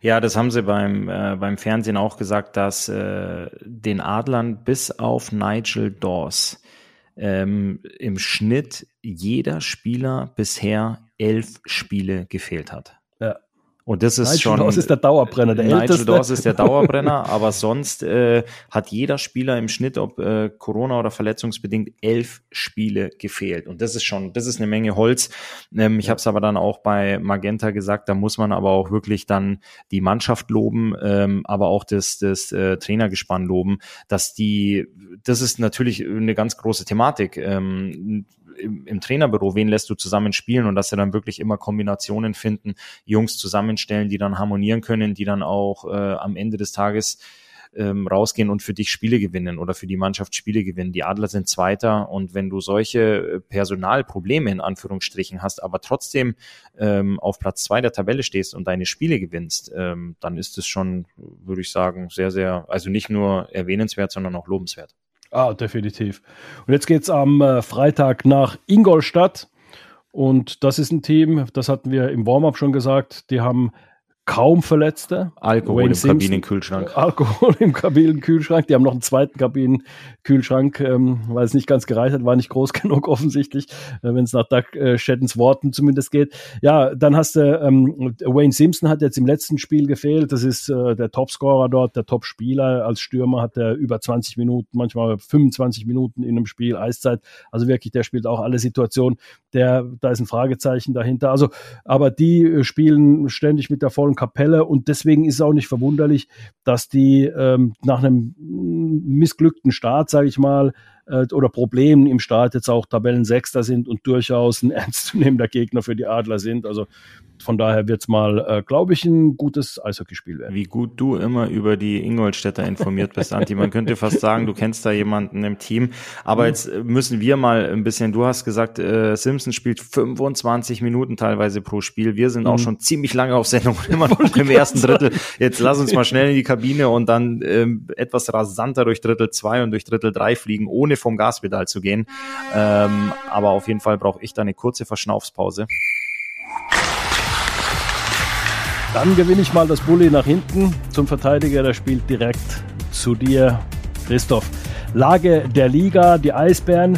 Ja, das haben sie beim, äh, beim Fernsehen auch gesagt, dass äh, den Adlern bis auf Nigel Dawes ähm, im Schnitt jeder Spieler bisher elf Spiele gefehlt hat. Und das ist Nigel schon. Dawes ist der Dauerbrenner, der Nigel älteste. Dawes ist der Dauerbrenner, aber sonst äh, hat jeder Spieler im Schnitt, ob äh, Corona oder verletzungsbedingt, elf Spiele gefehlt. Und das ist schon, das ist eine Menge Holz. Ähm, ich habe es aber dann auch bei Magenta gesagt, da muss man aber auch wirklich dann die Mannschaft loben, ähm, aber auch das, das äh, Trainergespann loben, dass die, das ist natürlich eine ganz große Thematik. Ähm, im, im Trainerbüro, wen lässt du zusammen spielen und dass sie dann wirklich immer Kombinationen finden, Jungs zusammenstellen, die dann harmonieren können, die dann auch äh, am Ende des Tages ähm, rausgehen und für dich Spiele gewinnen oder für die Mannschaft Spiele gewinnen. Die Adler sind Zweiter und wenn du solche äh, Personalprobleme in Anführungsstrichen hast, aber trotzdem ähm, auf Platz zwei der Tabelle stehst und deine Spiele gewinnst, ähm, dann ist es schon, würde ich sagen, sehr, sehr, also nicht nur erwähnenswert, sondern auch lobenswert. Ah, definitiv. Und jetzt geht es am äh, Freitag nach Ingolstadt. Und das ist ein Team, das hatten wir im Warm-up schon gesagt, die haben kaum Verletzte. Alkohol Wayne im Simpson, Kabinenkühlschrank. Alkohol im Kabinenkühlschrank. Die haben noch einen zweiten Kabinenkühlschrank, ähm, weil es nicht ganz gereicht hat, war nicht groß genug offensichtlich, äh, wenn es nach Doug äh, Sheddens Worten zumindest geht. Ja, dann hast du ähm, Wayne Simpson hat jetzt im letzten Spiel gefehlt. Das ist äh, der Topscorer dort, der Topspieler. Als Stürmer hat er über 20 Minuten, manchmal 25 Minuten in einem Spiel Eiszeit. Also wirklich, der spielt auch alle Situationen. Der, da ist ein Fragezeichen dahinter. Also, aber die äh, spielen ständig mit der vollen Kapelle. Und deswegen ist es auch nicht verwunderlich, dass die ähm, nach einem missglückten Start, sage ich mal, äh, oder Problemen im Start jetzt auch Tabellensechster sind und durchaus ein ernstzunehmender Gegner für die Adler sind. Also von daher wird es mal, äh, glaube ich, ein gutes Eishockeyspiel werden. Wie gut du immer über die Ingolstädter informiert bist, Anti. Man könnte fast sagen, du kennst da jemanden im Team. Aber mhm. jetzt müssen wir mal ein bisschen, du hast gesagt, äh, Simpson spielt 25 Minuten teilweise pro Spiel. Wir sind mhm. auch schon ziemlich lange auf Sendung immer noch im ersten Drittel. Jetzt lass uns mal schnell in die Kabine und dann ähm, etwas rasanter durch Drittel 2 und durch Drittel 3 fliegen, ohne vom Gaspedal zu gehen. Ähm, aber auf jeden Fall brauche ich da eine kurze Verschnaufspause. Dann gewinne ich mal das Bulli nach hinten zum Verteidiger, der spielt direkt zu dir, Christoph. Lage der Liga, die Eisbären,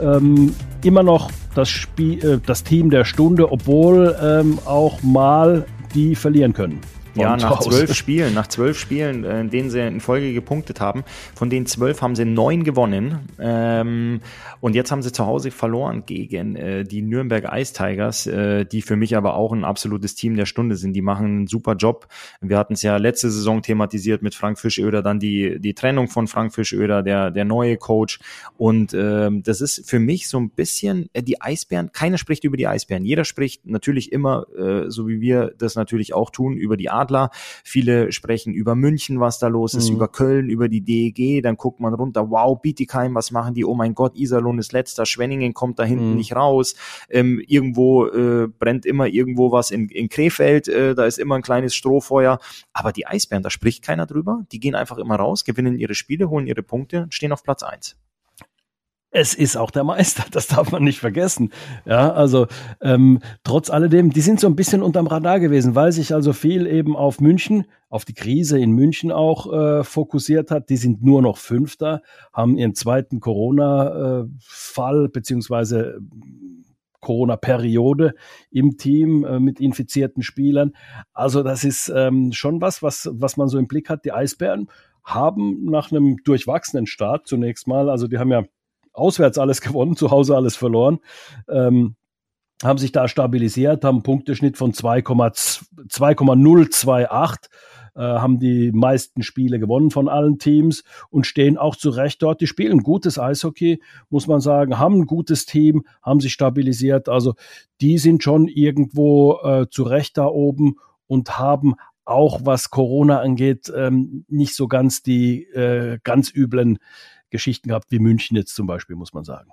ähm, immer noch das, Spiel, äh, das Team der Stunde, obwohl ähm, auch mal die verlieren können. Ja, nach zwölf Spielen, nach zwölf Spielen, äh, in denen sie in Folge gepunktet haben, von den zwölf haben sie neun gewonnen. Ähm, und jetzt haben sie zu Hause verloren gegen äh, die Nürnberg Ice Tigers, äh, die für mich aber auch ein absolutes Team der Stunde sind. Die machen einen super Job. Wir hatten es ja letzte Saison thematisiert mit Frank Fischöder, dann die, die Trennung von Frank Fischöder, der, der neue Coach. Und ähm, das ist für mich so ein bisschen äh, die Eisbären. Keiner spricht über die Eisbären. Jeder spricht natürlich immer, äh, so wie wir das natürlich auch tun, über die Adler. Viele sprechen über München, was da los ist, mhm. über Köln, über die DEG. Dann guckt man runter, wow, Bietigheim, was machen die? Oh mein Gott, Iserlohn ist letzter, Schwenningen kommt da hinten mhm. nicht raus. Ähm, irgendwo äh, brennt immer irgendwo was in, in Krefeld, äh, da ist immer ein kleines Strohfeuer. Aber die Eisbären, da spricht keiner drüber. Die gehen einfach immer raus, gewinnen ihre Spiele, holen ihre Punkte, stehen auf Platz eins es ist auch der Meister, das darf man nicht vergessen. Ja, also ähm, trotz alledem, die sind so ein bisschen unterm Radar gewesen, weil sich also viel eben auf München, auf die Krise in München auch äh, fokussiert hat. Die sind nur noch Fünfter, haben ihren zweiten Corona-Fall beziehungsweise Corona-Periode im Team äh, mit infizierten Spielern. Also das ist ähm, schon was, was, was man so im Blick hat. Die Eisbären haben nach einem durchwachsenen Start zunächst mal, also die haben ja auswärts alles gewonnen, zu Hause alles verloren. Ähm, haben sich da stabilisiert, haben einen Punkteschnitt von 2,028, äh, haben die meisten Spiele gewonnen von allen Teams und stehen auch zu Recht dort. Die spielen gutes Eishockey, muss man sagen, haben ein gutes Team, haben sich stabilisiert. Also die sind schon irgendwo äh, zu Recht da oben und haben auch was Corona angeht, ähm, nicht so ganz die äh, ganz üblen Geschichten gehabt, wie München jetzt zum Beispiel, muss man sagen.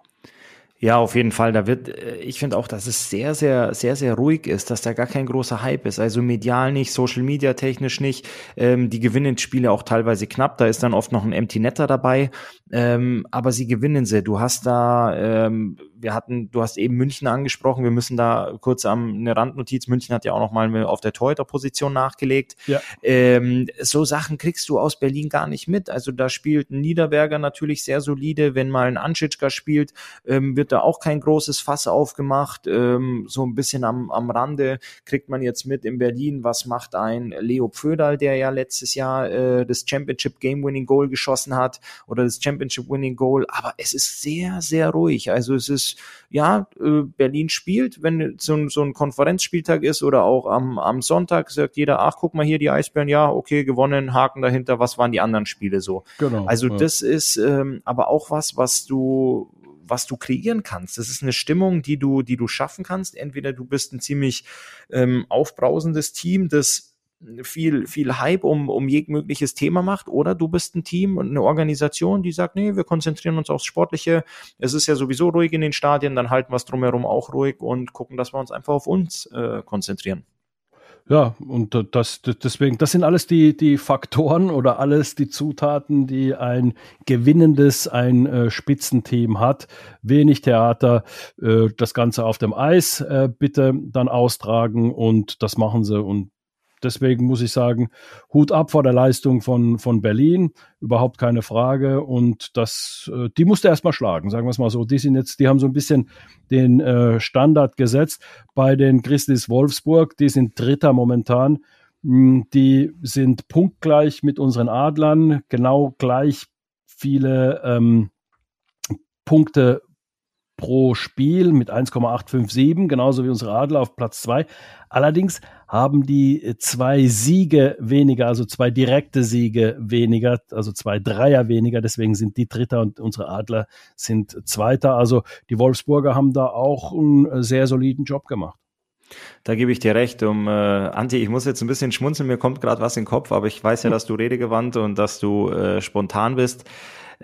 Ja, auf jeden Fall. Da wird, äh, ich finde auch, dass es sehr, sehr, sehr, sehr ruhig ist, dass da gar kein großer Hype ist. Also medial nicht, Social Media technisch nicht. Ähm, die gewinnen Spiele auch teilweise knapp. Da ist dann oft noch ein Empty Netter dabei. Ähm, aber sie gewinnen sie. Du hast da, ähm, wir hatten, du hast eben München angesprochen. Wir müssen da kurz am, eine Randnotiz. München hat ja auch noch mal auf der Torhüter-Position nachgelegt. Ja. Ähm, so Sachen kriegst du aus Berlin gar nicht mit. Also da spielt ein Niederberger natürlich sehr solide. Wenn mal ein Anschitschka spielt, ähm, wird da auch kein großes Fass aufgemacht. Ähm, so ein bisschen am, am Rande kriegt man jetzt mit in Berlin, was macht ein Leo Pföderl, der ja letztes Jahr äh, das Championship Game Winning Goal geschossen hat oder das Championship Winning Goal. Aber es ist sehr, sehr ruhig. Also es ist, ja, äh, Berlin spielt, wenn so, so ein Konferenzspieltag ist oder auch am, am Sonntag sagt jeder, ach, guck mal hier, die Eisbären, ja, okay, gewonnen, Haken dahinter, was waren die anderen Spiele so? Genau. Also ja. das ist ähm, aber auch was, was du was du kreieren kannst. Das ist eine Stimmung, die du, die du schaffen kannst. Entweder du bist ein ziemlich ähm, aufbrausendes Team, das viel, viel Hype um, um jegliches Thema macht, oder du bist ein Team und eine Organisation, die sagt, nee, wir konzentrieren uns aufs Sportliche. Es ist ja sowieso ruhig in den Stadien, dann halten wir es drumherum auch ruhig und gucken, dass wir uns einfach auf uns äh, konzentrieren. Ja, und das, deswegen, das sind alles die, die Faktoren oder alles die Zutaten, die ein gewinnendes, ein äh, Spitzenteam hat. Wenig Theater, äh, das Ganze auf dem Eis äh, bitte dann austragen und das machen sie und deswegen muss ich sagen, Hut ab vor der Leistung von, von Berlin, überhaupt keine Frage. Und das, äh, die musste erstmal schlagen, sagen wir es mal so. Die sind jetzt, die haben so ein bisschen den äh, Standard gesetzt bei den Grizzlies Wolfsburg. Die sind Dritter momentan. Hm, die sind punktgleich mit unseren Adlern, genau gleich viele ähm, Punkte pro Spiel mit 1,857, genauso wie unsere Adler auf Platz 2. Allerdings haben die zwei Siege weniger, also zwei direkte Siege weniger, also zwei Dreier weniger. Deswegen sind die Dritter und unsere Adler sind Zweiter. Also die Wolfsburger haben da auch einen sehr soliden Job gemacht. Da gebe ich dir recht. Um, äh, Anti, ich muss jetzt ein bisschen schmunzeln, mir kommt gerade was in den Kopf, aber ich weiß ja, dass du redegewandt und dass du äh, spontan bist.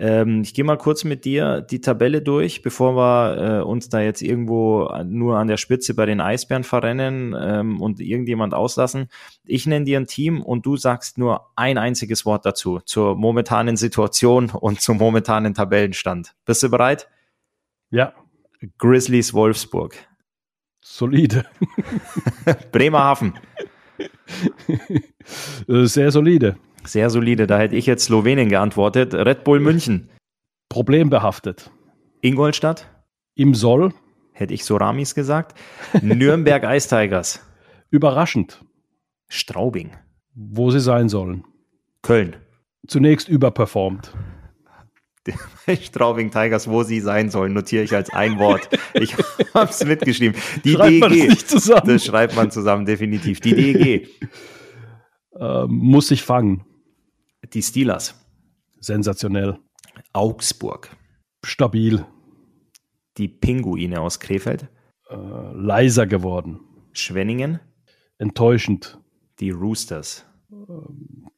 Ähm, ich gehe mal kurz mit dir die Tabelle durch, bevor wir äh, uns da jetzt irgendwo nur an der Spitze bei den Eisbären verrennen ähm, und irgendjemand auslassen. Ich nenne dir ein Team und du sagst nur ein einziges Wort dazu, zur momentanen Situation und zum momentanen Tabellenstand. Bist du bereit? Ja. Grizzlies Wolfsburg. Solide. Bremerhaven. Äh, sehr solide. Sehr solide. Da hätte ich jetzt Slowenien geantwortet. Red Bull München. Problembehaftet. Ingolstadt. Im Soll. Hätte ich Soramis gesagt. Nürnberg Ice Tigers. Überraschend. Straubing. Wo sie sein sollen. Köln. Zunächst überperformt. Straubing Tigers, wo sie sein sollen, notiere ich als ein Wort. Ich habe es mitgeschrieben. Die schreibt DEG. Man das, nicht zusammen. das schreibt man zusammen, definitiv. Die DEG. Äh, muss sich fangen. Die Steelers. Sensationell. Augsburg. Stabil. Die Pinguine aus Krefeld. Äh, leiser geworden. Schwenningen. Enttäuschend. Die Roosters.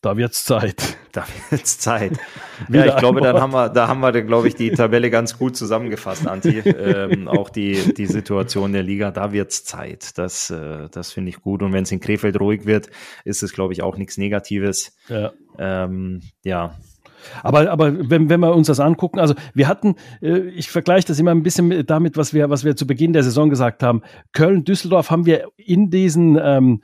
Da wird's Zeit. Da wird's Zeit. ja, ich glaube, dann haben wir, da haben wir, glaube ich, die Tabelle ganz gut zusammengefasst, Anti. ähm, auch die, die Situation der Liga, da wird's Zeit. Das, äh, das finde ich gut. Und wenn es in Krefeld ruhig wird, ist es, glaube ich, auch nichts Negatives. Ja. Ähm, ja, Aber, aber wenn, wenn wir uns das angucken, also wir hatten, äh, ich vergleiche das immer ein bisschen mit- damit, was wir, was wir zu Beginn der Saison gesagt haben. Köln, Düsseldorf haben wir in diesen ähm,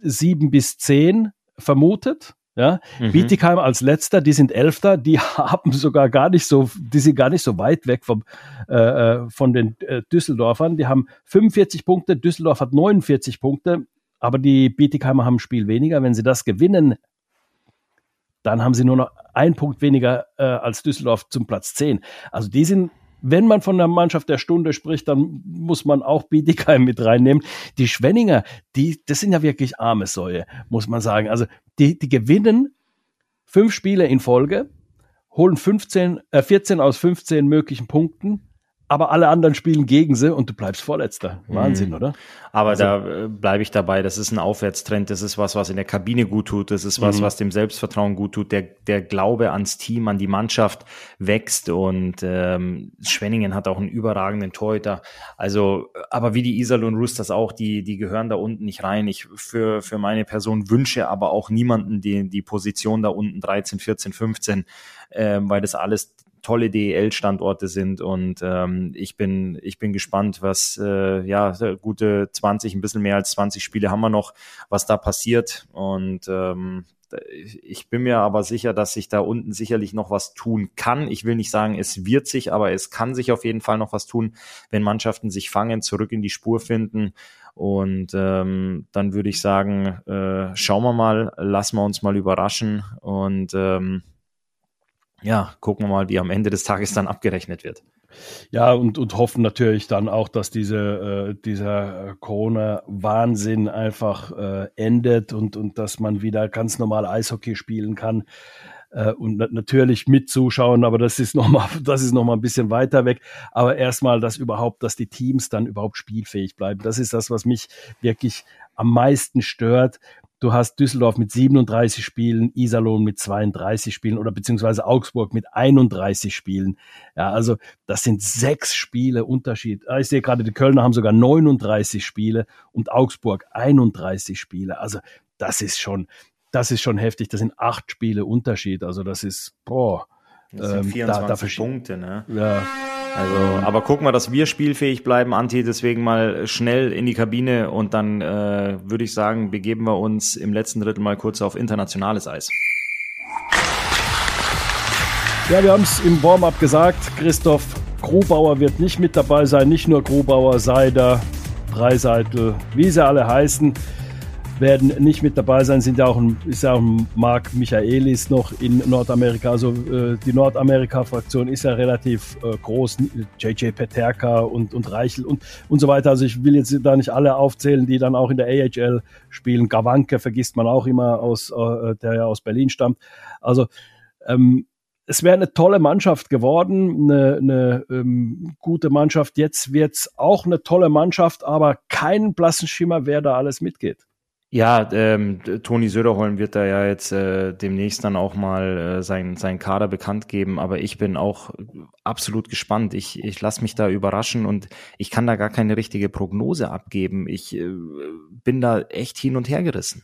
sieben bis zehn vermutet. Ja, Mhm. Bietigheim als letzter, die sind Elfter, die haben sogar gar nicht so, die sind gar nicht so weit weg vom, äh, äh, von den äh, Düsseldorfern. Die haben 45 Punkte, Düsseldorf hat 49 Punkte, aber die Bietigheimer haben ein Spiel weniger. Wenn sie das gewinnen, dann haben sie nur noch einen Punkt weniger äh, als Düsseldorf zum Platz 10. Also die sind, wenn man von der Mannschaft der Stunde spricht, dann muss man auch Bietigheim mit reinnehmen. Die Schwenninger, die, das sind ja wirklich arme Säue, muss man sagen. Also die, die gewinnen fünf Spiele in Folge, holen 15, äh, 14 aus 15 möglichen Punkten, aber alle anderen spielen gegen sie und du bleibst Vorletzter. Wahnsinn, oder? Aber da äh, bleibe ich dabei. Das ist ein Aufwärtstrend. Das ist was, was in der Kabine gut tut. Das ist was, was dem Selbstvertrauen gut tut. Der, der Glaube ans Team, an die Mannschaft wächst. Und ähm, Schwenningen hat auch einen überragenden Torhüter. Also, aber wie die Iserlohn Roosters auch, die, die gehören da unten nicht rein. Ich für, für meine Person wünsche aber auch niemanden die, die Position da unten 13, 14, 15, ähm, weil das alles tolle DEL-Standorte sind und ähm, ich bin ich bin gespannt, was äh, ja gute 20, ein bisschen mehr als 20 Spiele haben wir noch, was da passiert und ähm, ich bin mir aber sicher, dass sich da unten sicherlich noch was tun kann. Ich will nicht sagen, es wird sich, aber es kann sich auf jeden Fall noch was tun, wenn Mannschaften sich fangen, zurück in die Spur finden. Und ähm, dann würde ich sagen, äh, schauen wir mal, lassen wir uns mal überraschen und ähm, ja, gucken wir mal, wie am Ende des Tages dann abgerechnet wird. Ja, und, und hoffen natürlich dann auch, dass diese, äh, dieser Corona-Wahnsinn einfach äh, endet und, und dass man wieder ganz normal Eishockey spielen kann. Äh, und na natürlich mit Zuschauen, aber das ist nochmal, noch ein bisschen weiter weg. Aber erstmal, dass überhaupt, dass die Teams dann überhaupt spielfähig bleiben. Das ist das, was mich wirklich am meisten stört. Du hast Düsseldorf mit 37 Spielen, Iserlohn mit 32 Spielen oder beziehungsweise Augsburg mit 31 Spielen. Ja, also das sind sechs Spiele Unterschied. Ah, ich sehe gerade, die Kölner haben sogar 39 Spiele und Augsburg 31 Spiele. Also das ist schon, das ist schon heftig. Das sind acht Spiele Unterschied. Also das ist, boah. Das sind 24 ähm, da, Punkte, ne? Ja. Also, aber gucken wir, dass wir spielfähig bleiben, Anti, deswegen mal schnell in die Kabine und dann äh, würde ich sagen, begeben wir uns im letzten Drittel mal kurz auf internationales Eis. Ja, wir haben es im Warm-up gesagt, Christoph Grubauer wird nicht mit dabei sein, nicht nur Grubauer, Seider, Dreiseitel, wie sie alle heißen werden nicht mit dabei sein, sind ja auch ein, ist ja auch ein Marc Michaelis noch in Nordamerika. Also äh, die Nordamerika-Fraktion ist ja relativ äh, groß. JJ Peterka und, und Reichel und, und so weiter. Also ich will jetzt da nicht alle aufzählen, die dann auch in der AHL spielen. Gawanke vergisst man auch immer aus, äh, der ja aus Berlin stammt. Also ähm, es wäre eine tolle Mannschaft geworden, eine, eine ähm, gute Mannschaft. Jetzt wird's auch eine tolle Mannschaft, aber keinen blassen Schimmer, wer da alles mitgeht. Ja, ähm, Toni Söderholm wird da ja jetzt äh, demnächst dann auch mal äh, sein, sein Kader bekannt geben, aber ich bin auch absolut gespannt. Ich, ich lasse mich da überraschen und ich kann da gar keine richtige Prognose abgeben. Ich äh, bin da echt hin und her gerissen.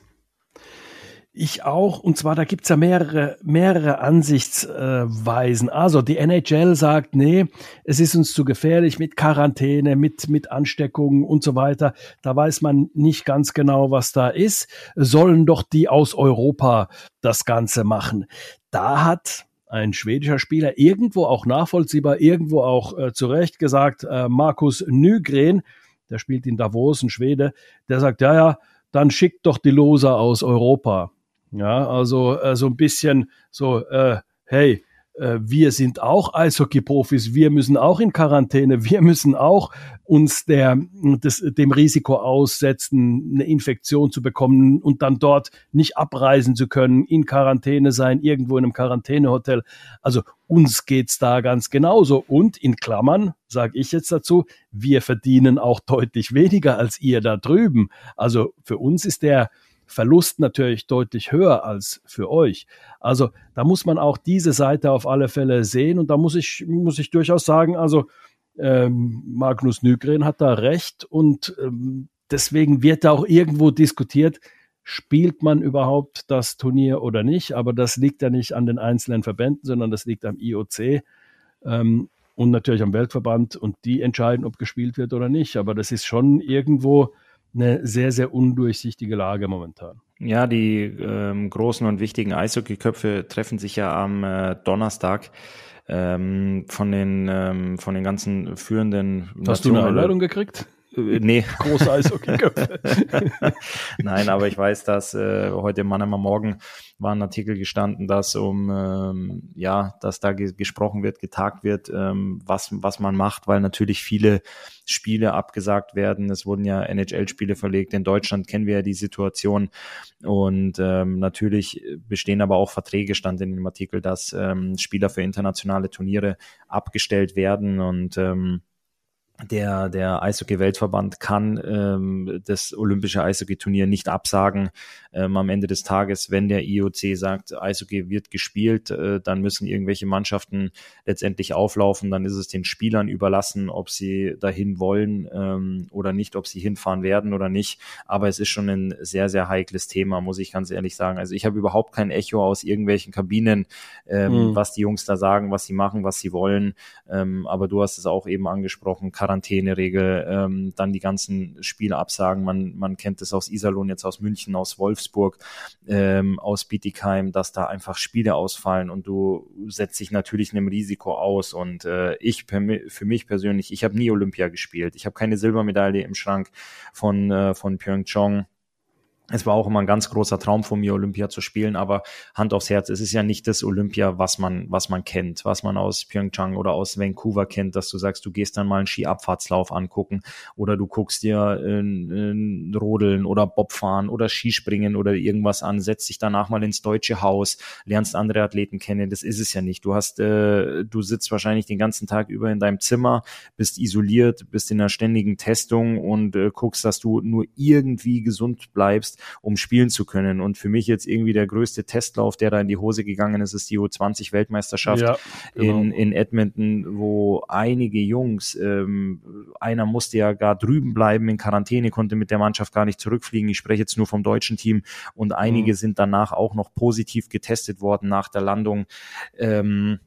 Ich auch. Und zwar, da gibt's ja mehrere, mehrere Ansichtsweisen. Also die NHL sagt, nee, es ist uns zu gefährlich mit Quarantäne, mit, mit Ansteckungen und so weiter. Da weiß man nicht ganz genau, was da ist. Sollen doch die aus Europa das Ganze machen. Da hat ein schwedischer Spieler irgendwo auch nachvollziehbar, irgendwo auch äh, zu Recht gesagt, äh, Markus Nygren, der spielt in Davos, ein Schwede, der sagt, ja, ja, dann schickt doch die Loser aus Europa. Ja, also äh, so ein bisschen so, äh, hey, äh, wir sind auch Eishockey-Profis, wir müssen auch in Quarantäne, wir müssen auch uns der, des, dem Risiko aussetzen, eine Infektion zu bekommen und dann dort nicht abreisen zu können, in Quarantäne sein, irgendwo in einem Quarantänehotel. Also uns geht's da ganz genauso. Und in Klammern sage ich jetzt dazu, wir verdienen auch deutlich weniger als ihr da drüben. Also für uns ist der Verlust natürlich deutlich höher als für euch. Also da muss man auch diese Seite auf alle Fälle sehen und da muss ich, muss ich durchaus sagen, also ähm, Magnus Nygren hat da recht und ähm, deswegen wird da auch irgendwo diskutiert, spielt man überhaupt das Turnier oder nicht, aber das liegt ja nicht an den einzelnen Verbänden, sondern das liegt am IOC. Ähm, und natürlich am Weltverband und die entscheiden, ob gespielt wird oder nicht. Aber das ist schon irgendwo eine sehr, sehr undurchsichtige Lage momentan. Ja, die ähm, großen und wichtigen Eishockeyköpfe treffen sich ja am äh, Donnerstag. Ähm, von den ähm, von den ganzen führenden Hast Nationen, du eine Einladung gekriegt? Äh, nee. Große Eishockeyköpfe. Nein, aber ich weiß, dass äh, heute im Mannheimer Morgen war ein Artikel gestanden, dass um ähm, ja, dass da ge gesprochen wird, getagt wird, ähm, was was man macht, weil natürlich viele Spiele abgesagt werden. Es wurden ja NHL-Spiele verlegt. In Deutschland kennen wir ja die Situation und ähm, natürlich bestehen aber auch Verträge, stand in dem Artikel, dass ähm, Spieler für internationale Turniere abgestellt werden und ähm, der, der Eishockey-Weltverband kann ähm, das olympische Eishockey-Turnier nicht absagen. Ähm, am Ende des Tages, wenn der IOC sagt, Eishockey wird gespielt, äh, dann müssen irgendwelche Mannschaften letztendlich auflaufen. Dann ist es den Spielern überlassen, ob sie dahin wollen ähm, oder nicht, ob sie hinfahren werden oder nicht. Aber es ist schon ein sehr, sehr heikles Thema, muss ich ganz ehrlich sagen. Also ich habe überhaupt kein Echo aus irgendwelchen Kabinen, ähm, mhm. was die Jungs da sagen, was sie machen, was sie wollen. Ähm, aber du hast es auch eben angesprochen, Quarantäneregel, ähm, dann die ganzen Spiele absagen. Man, man kennt es aus Iserlohn, jetzt aus München, aus Wolfsburg, ähm, aus Bietigheim, dass da einfach Spiele ausfallen und du setzt dich natürlich einem Risiko aus. Und äh, ich für mich persönlich, ich habe nie Olympia gespielt. Ich habe keine Silbermedaille im Schrank von, äh, von Pyeongchang es war auch immer ein ganz großer Traum von mir, Olympia zu spielen, aber Hand aufs Herz, es ist ja nicht das Olympia, was man, was man kennt, was man aus Pyeongchang oder aus Vancouver kennt, dass du sagst, du gehst dann mal einen Skiabfahrtslauf angucken oder du guckst dir ein, ein Rodeln oder Bobfahren oder Skispringen oder irgendwas an, setzt dich danach mal ins deutsche Haus, lernst andere Athleten kennen. Das ist es ja nicht. Du hast, äh, du sitzt wahrscheinlich den ganzen Tag über in deinem Zimmer, bist isoliert, bist in einer ständigen Testung und äh, guckst, dass du nur irgendwie gesund bleibst um spielen zu können. Und für mich jetzt irgendwie der größte Testlauf, der da in die Hose gegangen ist, ist die U20-Weltmeisterschaft ja, genau. in, in Edmonton, wo einige Jungs, ähm, einer musste ja gar drüben bleiben in Quarantäne, konnte mit der Mannschaft gar nicht zurückfliegen. Ich spreche jetzt nur vom deutschen Team und einige mhm. sind danach auch noch positiv getestet worden nach der Landung. Ähm,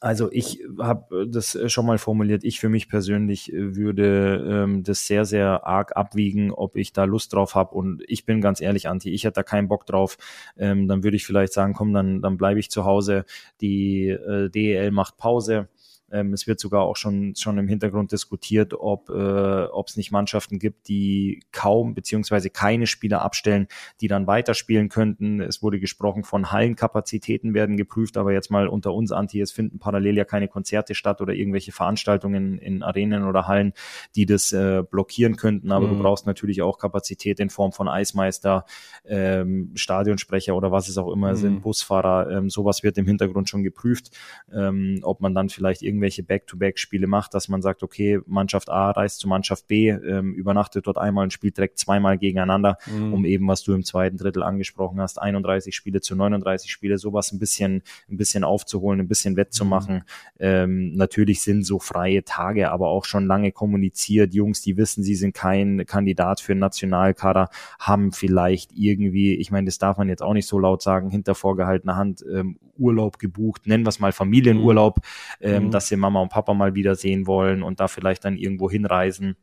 also ich habe das schon mal formuliert. Ich für mich persönlich würde ähm, das sehr, sehr arg abwiegen, ob ich da Lust drauf habe. Und ich bin ganz ehrlich, Anti, ich hätte da keinen Bock drauf. Ähm, dann würde ich vielleicht sagen, komm, dann, dann bleibe ich zu Hause. Die äh, DEL macht Pause ähm, es wird sogar auch schon, schon im Hintergrund diskutiert, ob äh, es nicht Mannschaften gibt, die kaum beziehungsweise keine Spieler abstellen, die dann weiterspielen könnten. Es wurde gesprochen von Hallenkapazitäten werden geprüft, aber jetzt mal unter uns, Anti, es finden parallel ja keine Konzerte statt oder irgendwelche Veranstaltungen in Arenen oder Hallen, die das äh, blockieren könnten. Aber mhm. du brauchst natürlich auch Kapazität in Form von Eismeister, ähm, Stadionsprecher oder was es auch immer mhm. sind, Busfahrer. Ähm, sowas wird im Hintergrund schon geprüft, ähm, ob man dann vielleicht irgendwie irgendwelche Back-to-Back-Spiele macht, dass man sagt, okay, Mannschaft A reist zu Mannschaft B, ähm, übernachtet dort einmal und spielt direkt zweimal gegeneinander, mhm. um eben, was du im zweiten Drittel angesprochen hast, 31 Spiele zu 39 Spiele, sowas ein bisschen, ein bisschen aufzuholen, ein bisschen wettzumachen. Mhm. Ähm, natürlich sind so freie Tage, aber auch schon lange kommuniziert. Jungs, die wissen, sie sind kein Kandidat für einen Nationalkader, haben vielleicht irgendwie, ich meine, das darf man jetzt auch nicht so laut sagen, hinter vorgehaltener Hand ähm, Urlaub gebucht, nennen wir es mal Familienurlaub, mhm. ähm, dass sie Mama und Papa mal wieder sehen wollen und da vielleicht dann irgendwo hinreisen.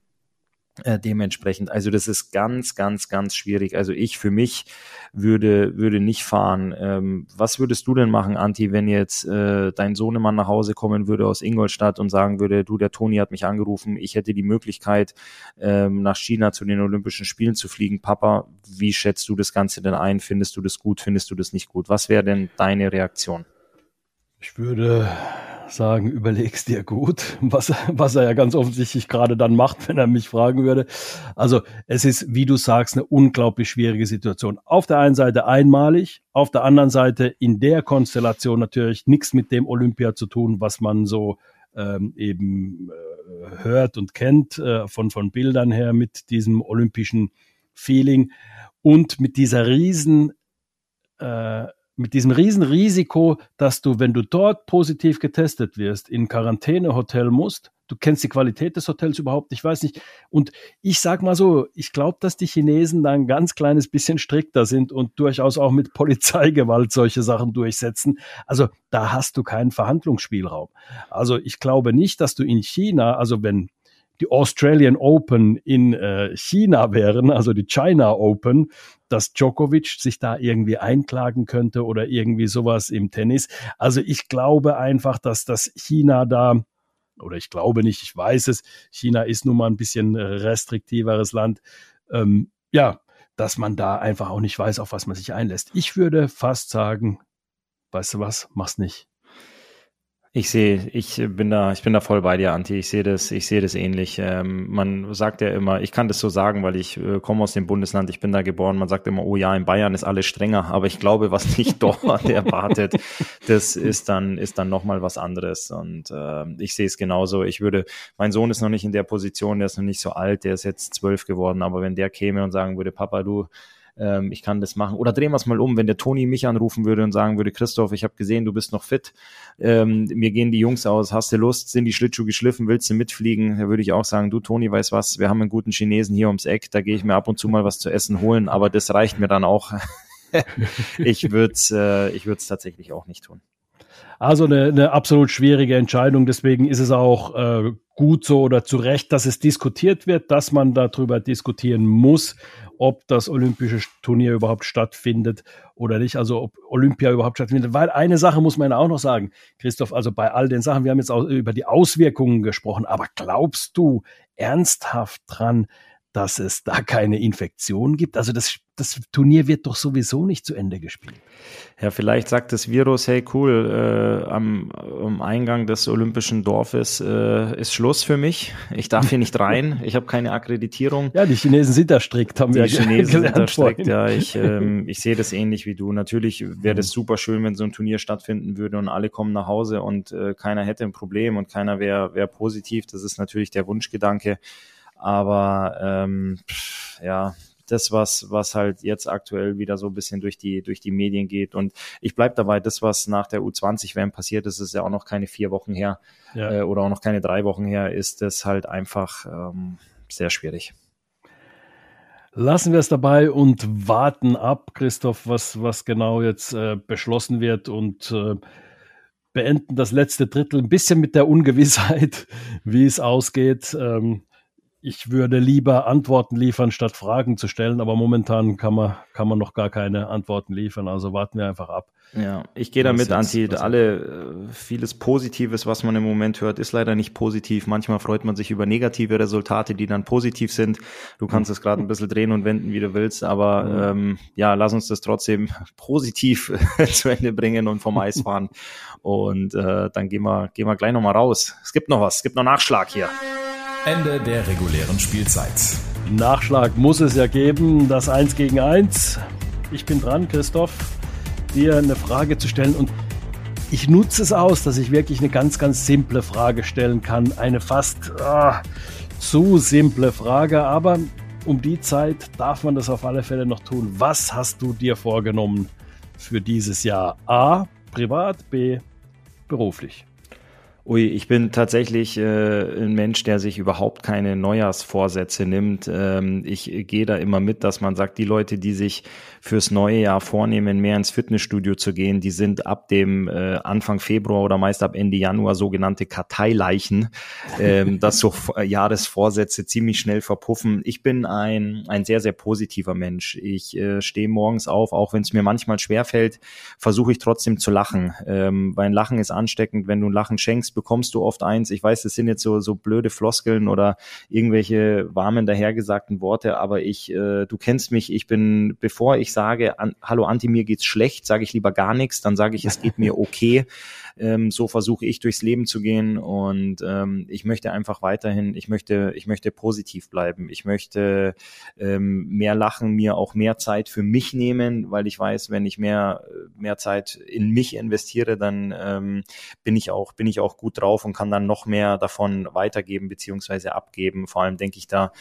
Äh, dementsprechend, also das ist ganz, ganz, ganz schwierig. Also ich für mich würde, würde nicht fahren. Ähm, was würdest du denn machen, Anti, wenn jetzt äh, dein Sohnemann nach Hause kommen würde aus Ingolstadt und sagen würde, du, der Toni hat mich angerufen, ich hätte die Möglichkeit, ähm, nach China zu den Olympischen Spielen zu fliegen. Papa, wie schätzt du das Ganze denn ein? Findest du das gut? Findest du das nicht gut? Was wäre denn deine Reaktion? Ich würde sagen, überlegst dir gut, was, was er ja ganz offensichtlich gerade dann macht, wenn er mich fragen würde. Also es ist, wie du sagst, eine unglaublich schwierige Situation. Auf der einen Seite einmalig, auf der anderen Seite in der Konstellation natürlich nichts mit dem Olympia zu tun, was man so ähm, eben äh, hört und kennt äh, von, von Bildern her mit diesem olympischen Feeling und mit dieser riesen äh, mit diesem Riesenrisiko, dass du, wenn du dort positiv getestet wirst, in Quarantänehotel musst. Du kennst die Qualität des Hotels überhaupt, ich weiß nicht. Und ich sag mal so, ich glaube, dass die Chinesen da ein ganz kleines bisschen strikter sind und durchaus auch mit Polizeigewalt solche Sachen durchsetzen. Also da hast du keinen Verhandlungsspielraum. Also ich glaube nicht, dass du in China, also wenn die Australian Open in äh, China wären, also die China Open, dass Djokovic sich da irgendwie einklagen könnte oder irgendwie sowas im Tennis. Also ich glaube einfach, dass das China da oder ich glaube nicht, ich weiß es, China ist nun mal ein bisschen restriktiveres Land. Ähm, ja, dass man da einfach auch nicht weiß, auf was man sich einlässt. Ich würde fast sagen, weißt du was, mach's nicht. Ich sehe, ich bin da, ich bin da voll bei dir, Anti. Ich sehe das, ich sehe das ähnlich. Ähm, man sagt ja immer, ich kann das so sagen, weil ich äh, komme aus dem Bundesland, ich bin da geboren. Man sagt immer, oh ja, in Bayern ist alles strenger, aber ich glaube, was nicht dort erwartet, das ist dann, ist dann noch mal was anderes. Und äh, ich sehe es genauso. Ich würde, mein Sohn ist noch nicht in der Position, der ist noch nicht so alt, der ist jetzt zwölf geworden, aber wenn der käme und sagen würde, Papa, du ähm, ich kann das machen. Oder drehen wir es mal um, wenn der Toni mich anrufen würde und sagen würde, Christoph, ich habe gesehen, du bist noch fit, ähm, mir gehen die Jungs aus, hast du Lust, sind die Schlittschuhe geschliffen, willst du mitfliegen? Da würde ich auch sagen, du Toni, weißt was, wir haben einen guten Chinesen hier ums Eck, da gehe ich mir ab und zu mal was zu essen holen, aber das reicht mir dann auch. ich würde es äh, ich würd's tatsächlich auch nicht tun. Also eine, eine absolut schwierige Entscheidung. Deswegen ist es auch äh, gut so oder zu Recht, dass es diskutiert wird, dass man darüber diskutieren muss, ob das olympische Turnier überhaupt stattfindet oder nicht, also ob Olympia überhaupt stattfindet. Weil eine Sache muss man ja auch noch sagen, Christoph, also bei all den Sachen, wir haben jetzt auch über die Auswirkungen gesprochen, aber glaubst du ernsthaft dran, dass es da keine Infektion gibt? Also das, das Turnier wird doch sowieso nicht zu Ende gespielt. Ja, vielleicht sagt das Virus, hey cool, äh, am, am Eingang des Olympischen Dorfes äh, ist Schluss für mich. Ich darf hier nicht rein. Ich habe keine Akkreditierung. Ja, die Chinesen sind da strikt, haben die wir Die Chinesen sind da strikt, ja. Ich, ähm, ich sehe das ähnlich wie du. Natürlich wäre das super schön, wenn so ein Turnier stattfinden würde und alle kommen nach Hause und äh, keiner hätte ein Problem und keiner wäre wär positiv. Das ist natürlich der Wunschgedanke. Aber ähm, pff, ja, das, was, was halt jetzt aktuell wieder so ein bisschen durch die, durch die Medien geht. Und ich bleib dabei, das, was nach der U20-WM passiert ist, ist ja auch noch keine vier Wochen her ja. äh, oder auch noch keine drei Wochen her, ist das halt einfach ähm, sehr schwierig. Lassen wir es dabei und warten ab, Christoph, was, was genau jetzt äh, beschlossen wird und äh, beenden das letzte Drittel ein bisschen mit der Ungewissheit, wie es ausgeht. Ähm, ich würde lieber Antworten liefern, statt Fragen zu stellen, aber momentan kann man, kann man noch gar keine Antworten liefern. Also warten wir einfach ab. Ja, ich gehe damit, Anti, alle, äh, vieles Positives, was man im Moment hört, ist leider nicht positiv. Manchmal freut man sich über negative Resultate, die dann positiv sind. Du kannst es gerade ein bisschen drehen und wenden, wie du willst, aber ähm, ja, lass uns das trotzdem positiv zu Ende bringen und vom Eis fahren. Und äh, dann gehen wir, gehen wir gleich nochmal raus. Es gibt noch was, es gibt noch Nachschlag hier. Ende der regulären Spielzeit. Nachschlag muss es ja geben, das 1 gegen 1. Ich bin dran, Christoph, dir eine Frage zu stellen und ich nutze es aus, dass ich wirklich eine ganz, ganz simple Frage stellen kann. Eine fast ah, zu simple Frage, aber um die Zeit darf man das auf alle Fälle noch tun. Was hast du dir vorgenommen für dieses Jahr? A, privat, B, beruflich. Ui, ich bin tatsächlich äh, ein Mensch, der sich überhaupt keine Neujahrsvorsätze nimmt. Ähm, ich gehe da immer mit, dass man sagt, die Leute, die sich fürs neue Jahr vornehmen, mehr ins Fitnessstudio zu gehen, die sind ab dem äh, Anfang Februar oder meist ab Ende Januar sogenannte Karteileichen, ähm, dass so Jahresvorsätze ziemlich schnell verpuffen. Ich bin ein, ein sehr, sehr positiver Mensch. Ich äh, stehe morgens auf, auch wenn es mir manchmal schwerfällt, versuche ich trotzdem zu lachen, ähm, weil ein Lachen ist ansteckend. Wenn du ein Lachen schenkst, bekommst du oft eins. Ich weiß, das sind jetzt so, so blöde Floskeln oder irgendwelche warmen dahergesagten Worte, aber ich, äh, du kennst mich, ich bin, bevor ich sage, an, hallo Anti, mir geht's schlecht, sage ich lieber gar nichts, dann sage ich, es geht mir okay. Ähm, so versuche ich durchs Leben zu gehen und ähm, ich möchte einfach weiterhin, ich möchte, ich möchte positiv bleiben. Ich möchte ähm, mehr lachen, mir auch mehr Zeit für mich nehmen, weil ich weiß, wenn ich mehr, mehr Zeit in mich investiere, dann ähm, bin ich auch, bin ich auch gut drauf und kann dann noch mehr davon weitergeben beziehungsweise abgeben. Vor allem denke ich da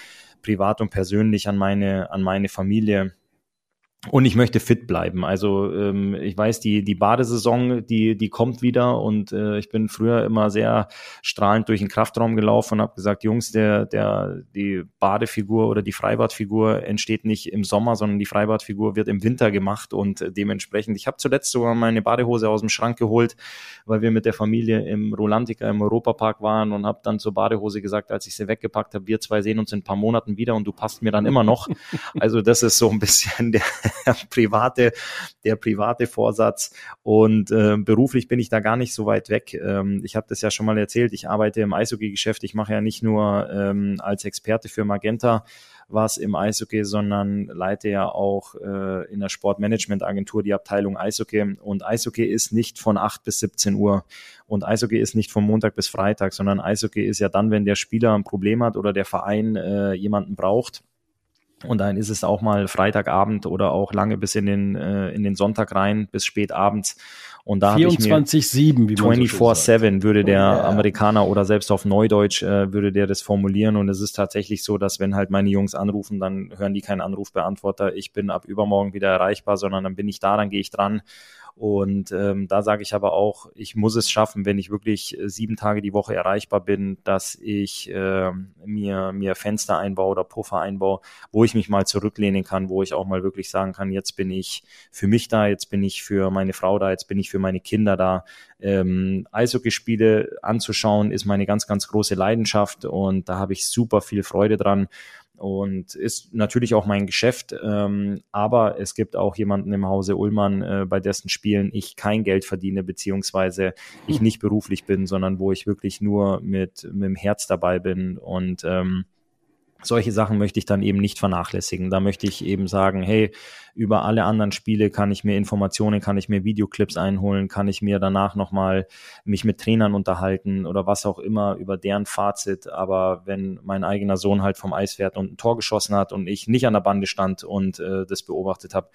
privat und persönlich an meine, an meine Familie und ich möchte fit bleiben. Also ähm, ich weiß, die, die Badesaison, die, die kommt wieder und äh, ich bin früher immer sehr strahlend durch den Kraftraum gelaufen und habe gesagt, Jungs, der, der, die Badefigur oder die Freibadfigur entsteht nicht im Sommer, sondern die Freibadfigur wird im Winter gemacht und äh, dementsprechend, ich habe zuletzt sogar meine Badehose aus dem Schrank geholt, weil wir mit der Familie im Rolantica im Europapark waren und habe dann zur Badehose gesagt, als ich sie weggepackt habe, wir zwei sehen uns in ein paar Monaten wieder und du passt mir dann immer noch. Also das ist so ein bisschen der der private, der private Vorsatz. Und äh, beruflich bin ich da gar nicht so weit weg. Ähm, ich habe das ja schon mal erzählt. Ich arbeite im Eishockey-Geschäft. Ich mache ja nicht nur ähm, als Experte für Magenta was im Eishockey, sondern leite ja auch äh, in der Sportmanagement-Agentur die Abteilung Eishockey. Und Eishockey ist nicht von 8 bis 17 Uhr. Und Eishockey ist nicht von Montag bis Freitag, sondern Eishockey ist ja dann, wenn der Spieler ein Problem hat oder der Verein äh, jemanden braucht und dann ist es auch mal Freitagabend oder auch lange bis in den, äh, in den Sonntag rein, bis spät abends. Und da 24-7, wie 24-7 würde der oh, yeah. Amerikaner oder selbst auf Neudeutsch äh, würde der das formulieren. Und es ist tatsächlich so, dass wenn halt meine Jungs anrufen, dann hören die keinen Anrufbeantworter. Ich bin ab übermorgen wieder erreichbar, sondern dann bin ich da, dann gehe ich dran und ähm, da sage ich aber auch, ich muss es schaffen, wenn ich wirklich äh, sieben Tage die Woche erreichbar bin, dass ich äh, mir, mir Fenster einbaue oder Puffer einbaue, wo ich mich mal zurücklehnen kann, wo ich auch mal wirklich sagen kann, jetzt bin ich für mich da, jetzt bin ich für meine Frau da, jetzt bin ich für meine Kinder da. Ähm, Eishockeyspiele anzuschauen ist meine ganz, ganz große Leidenschaft und da habe ich super viel Freude dran und ist natürlich auch mein Geschäft. Ähm, aber es gibt auch jemanden im Hause Ullmann, äh, bei dessen Spielen ich kein Geld verdiene, beziehungsweise ich hm. nicht beruflich bin, sondern wo ich wirklich nur mit, mit dem Herz dabei bin und ähm, solche Sachen möchte ich dann eben nicht vernachlässigen. Da möchte ich eben sagen, hey, über alle anderen Spiele kann ich mir Informationen, kann ich mir Videoclips einholen, kann ich mir danach nochmal mich mit Trainern unterhalten oder was auch immer über deren Fazit. Aber wenn mein eigener Sohn halt vom Eis fährt und ein Tor geschossen hat und ich nicht an der Bande stand und äh, das beobachtet habe,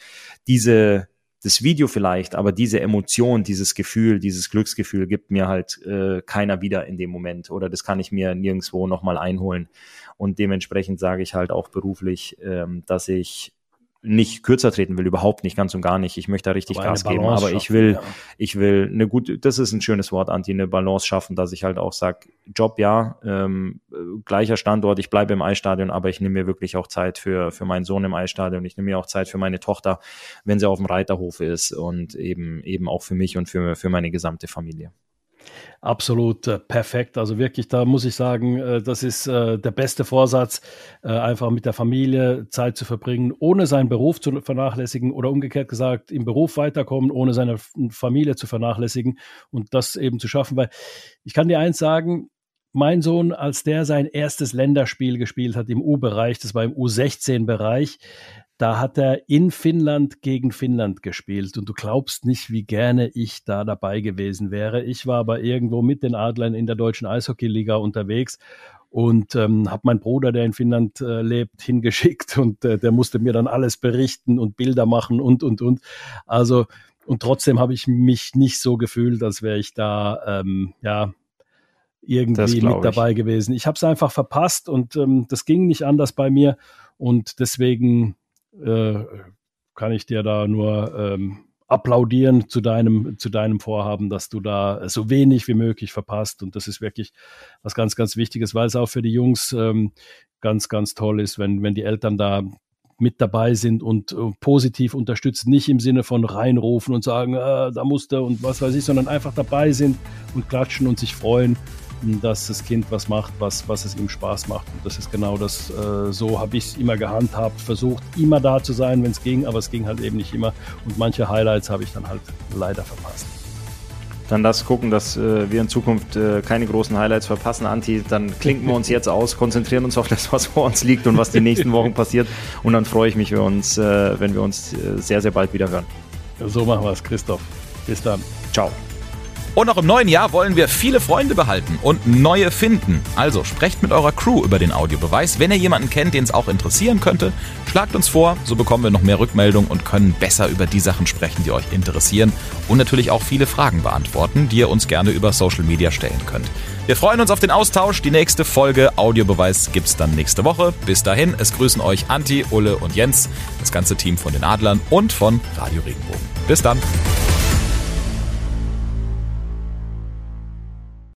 diese das Video vielleicht, aber diese Emotion, dieses Gefühl, dieses Glücksgefühl gibt mir halt äh, keiner wieder in dem Moment oder das kann ich mir nirgendwo nochmal einholen. Und dementsprechend sage ich halt auch beruflich, ähm, dass ich nicht kürzer treten will, überhaupt nicht, ganz und gar nicht. Ich möchte da richtig aber Gas geben, aber ich will, ja. ich will eine gute, das ist ein schönes Wort, Anti, eine Balance schaffen, dass ich halt auch sage, Job ja, ähm, gleicher Standort, ich bleibe im Eisstadion, aber ich nehme mir wirklich auch Zeit für, für meinen Sohn im Eisstadion, ich nehme mir auch Zeit für meine Tochter, wenn sie auf dem Reiterhof ist und eben, eben auch für mich und für, für meine gesamte Familie absolut äh, perfekt. Also wirklich, da muss ich sagen, äh, das ist äh, der beste Vorsatz, äh, einfach mit der Familie Zeit zu verbringen, ohne seinen Beruf zu vernachlässigen oder umgekehrt gesagt, im Beruf weiterkommen, ohne seine Familie zu vernachlässigen und das eben zu schaffen. Weil ich kann dir eins sagen, mein Sohn, als der sein erstes Länderspiel gespielt hat im U-Bereich, das war im U16-Bereich, da hat er in Finnland gegen Finnland gespielt und du glaubst nicht, wie gerne ich da dabei gewesen wäre. Ich war aber irgendwo mit den Adlern in der deutschen Eishockeyliga unterwegs und ähm, habe meinen Bruder, der in Finnland äh, lebt, hingeschickt und äh, der musste mir dann alles berichten und Bilder machen und und und. Also und trotzdem habe ich mich nicht so gefühlt, als wäre ich da ähm, ja irgendwie mit dabei gewesen. Ich habe es einfach verpasst und ähm, das ging nicht anders bei mir und deswegen äh, kann ich dir da nur ähm, applaudieren zu deinem, zu deinem Vorhaben, dass du da so wenig wie möglich verpasst. Und das ist wirklich was ganz, ganz Wichtiges, weil es auch für die Jungs ähm, ganz, ganz toll ist, wenn, wenn die Eltern da mit dabei sind und uh, positiv unterstützen, nicht im Sinne von reinrufen und sagen, äh, da musste und was weiß ich, sondern einfach dabei sind und klatschen und sich freuen dass das Kind was macht, was, was es ihm Spaß macht. Und das ist genau das, äh, so habe ich es immer gehandhabt, versucht immer da zu sein, wenn es ging, aber es ging halt eben nicht immer. Und manche Highlights habe ich dann halt leider verpasst. Dann lass gucken, dass äh, wir in Zukunft äh, keine großen Highlights verpassen, Anti. Dann klinken wir uns jetzt aus, konzentrieren uns auf das, was vor uns liegt und was die nächsten Wochen passiert. Und dann freue ich mich, wenn wir uns, äh, wenn wir uns äh, sehr, sehr bald wieder hören. So machen wir es, Christoph. Bis dann. Ciao. Und auch im neuen Jahr wollen wir viele Freunde behalten und neue finden. Also sprecht mit eurer Crew über den Audiobeweis. Wenn ihr jemanden kennt, den es auch interessieren könnte, schlagt uns vor, so bekommen wir noch mehr Rückmeldungen und können besser über die Sachen sprechen, die euch interessieren und natürlich auch viele Fragen beantworten, die ihr uns gerne über Social Media stellen könnt. Wir freuen uns auf den Austausch. Die nächste Folge Audiobeweis gibt's dann nächste Woche. Bis dahin, es grüßen euch Anti, Ulle und Jens, das ganze Team von den Adlern und von Radio Regenbogen. Bis dann.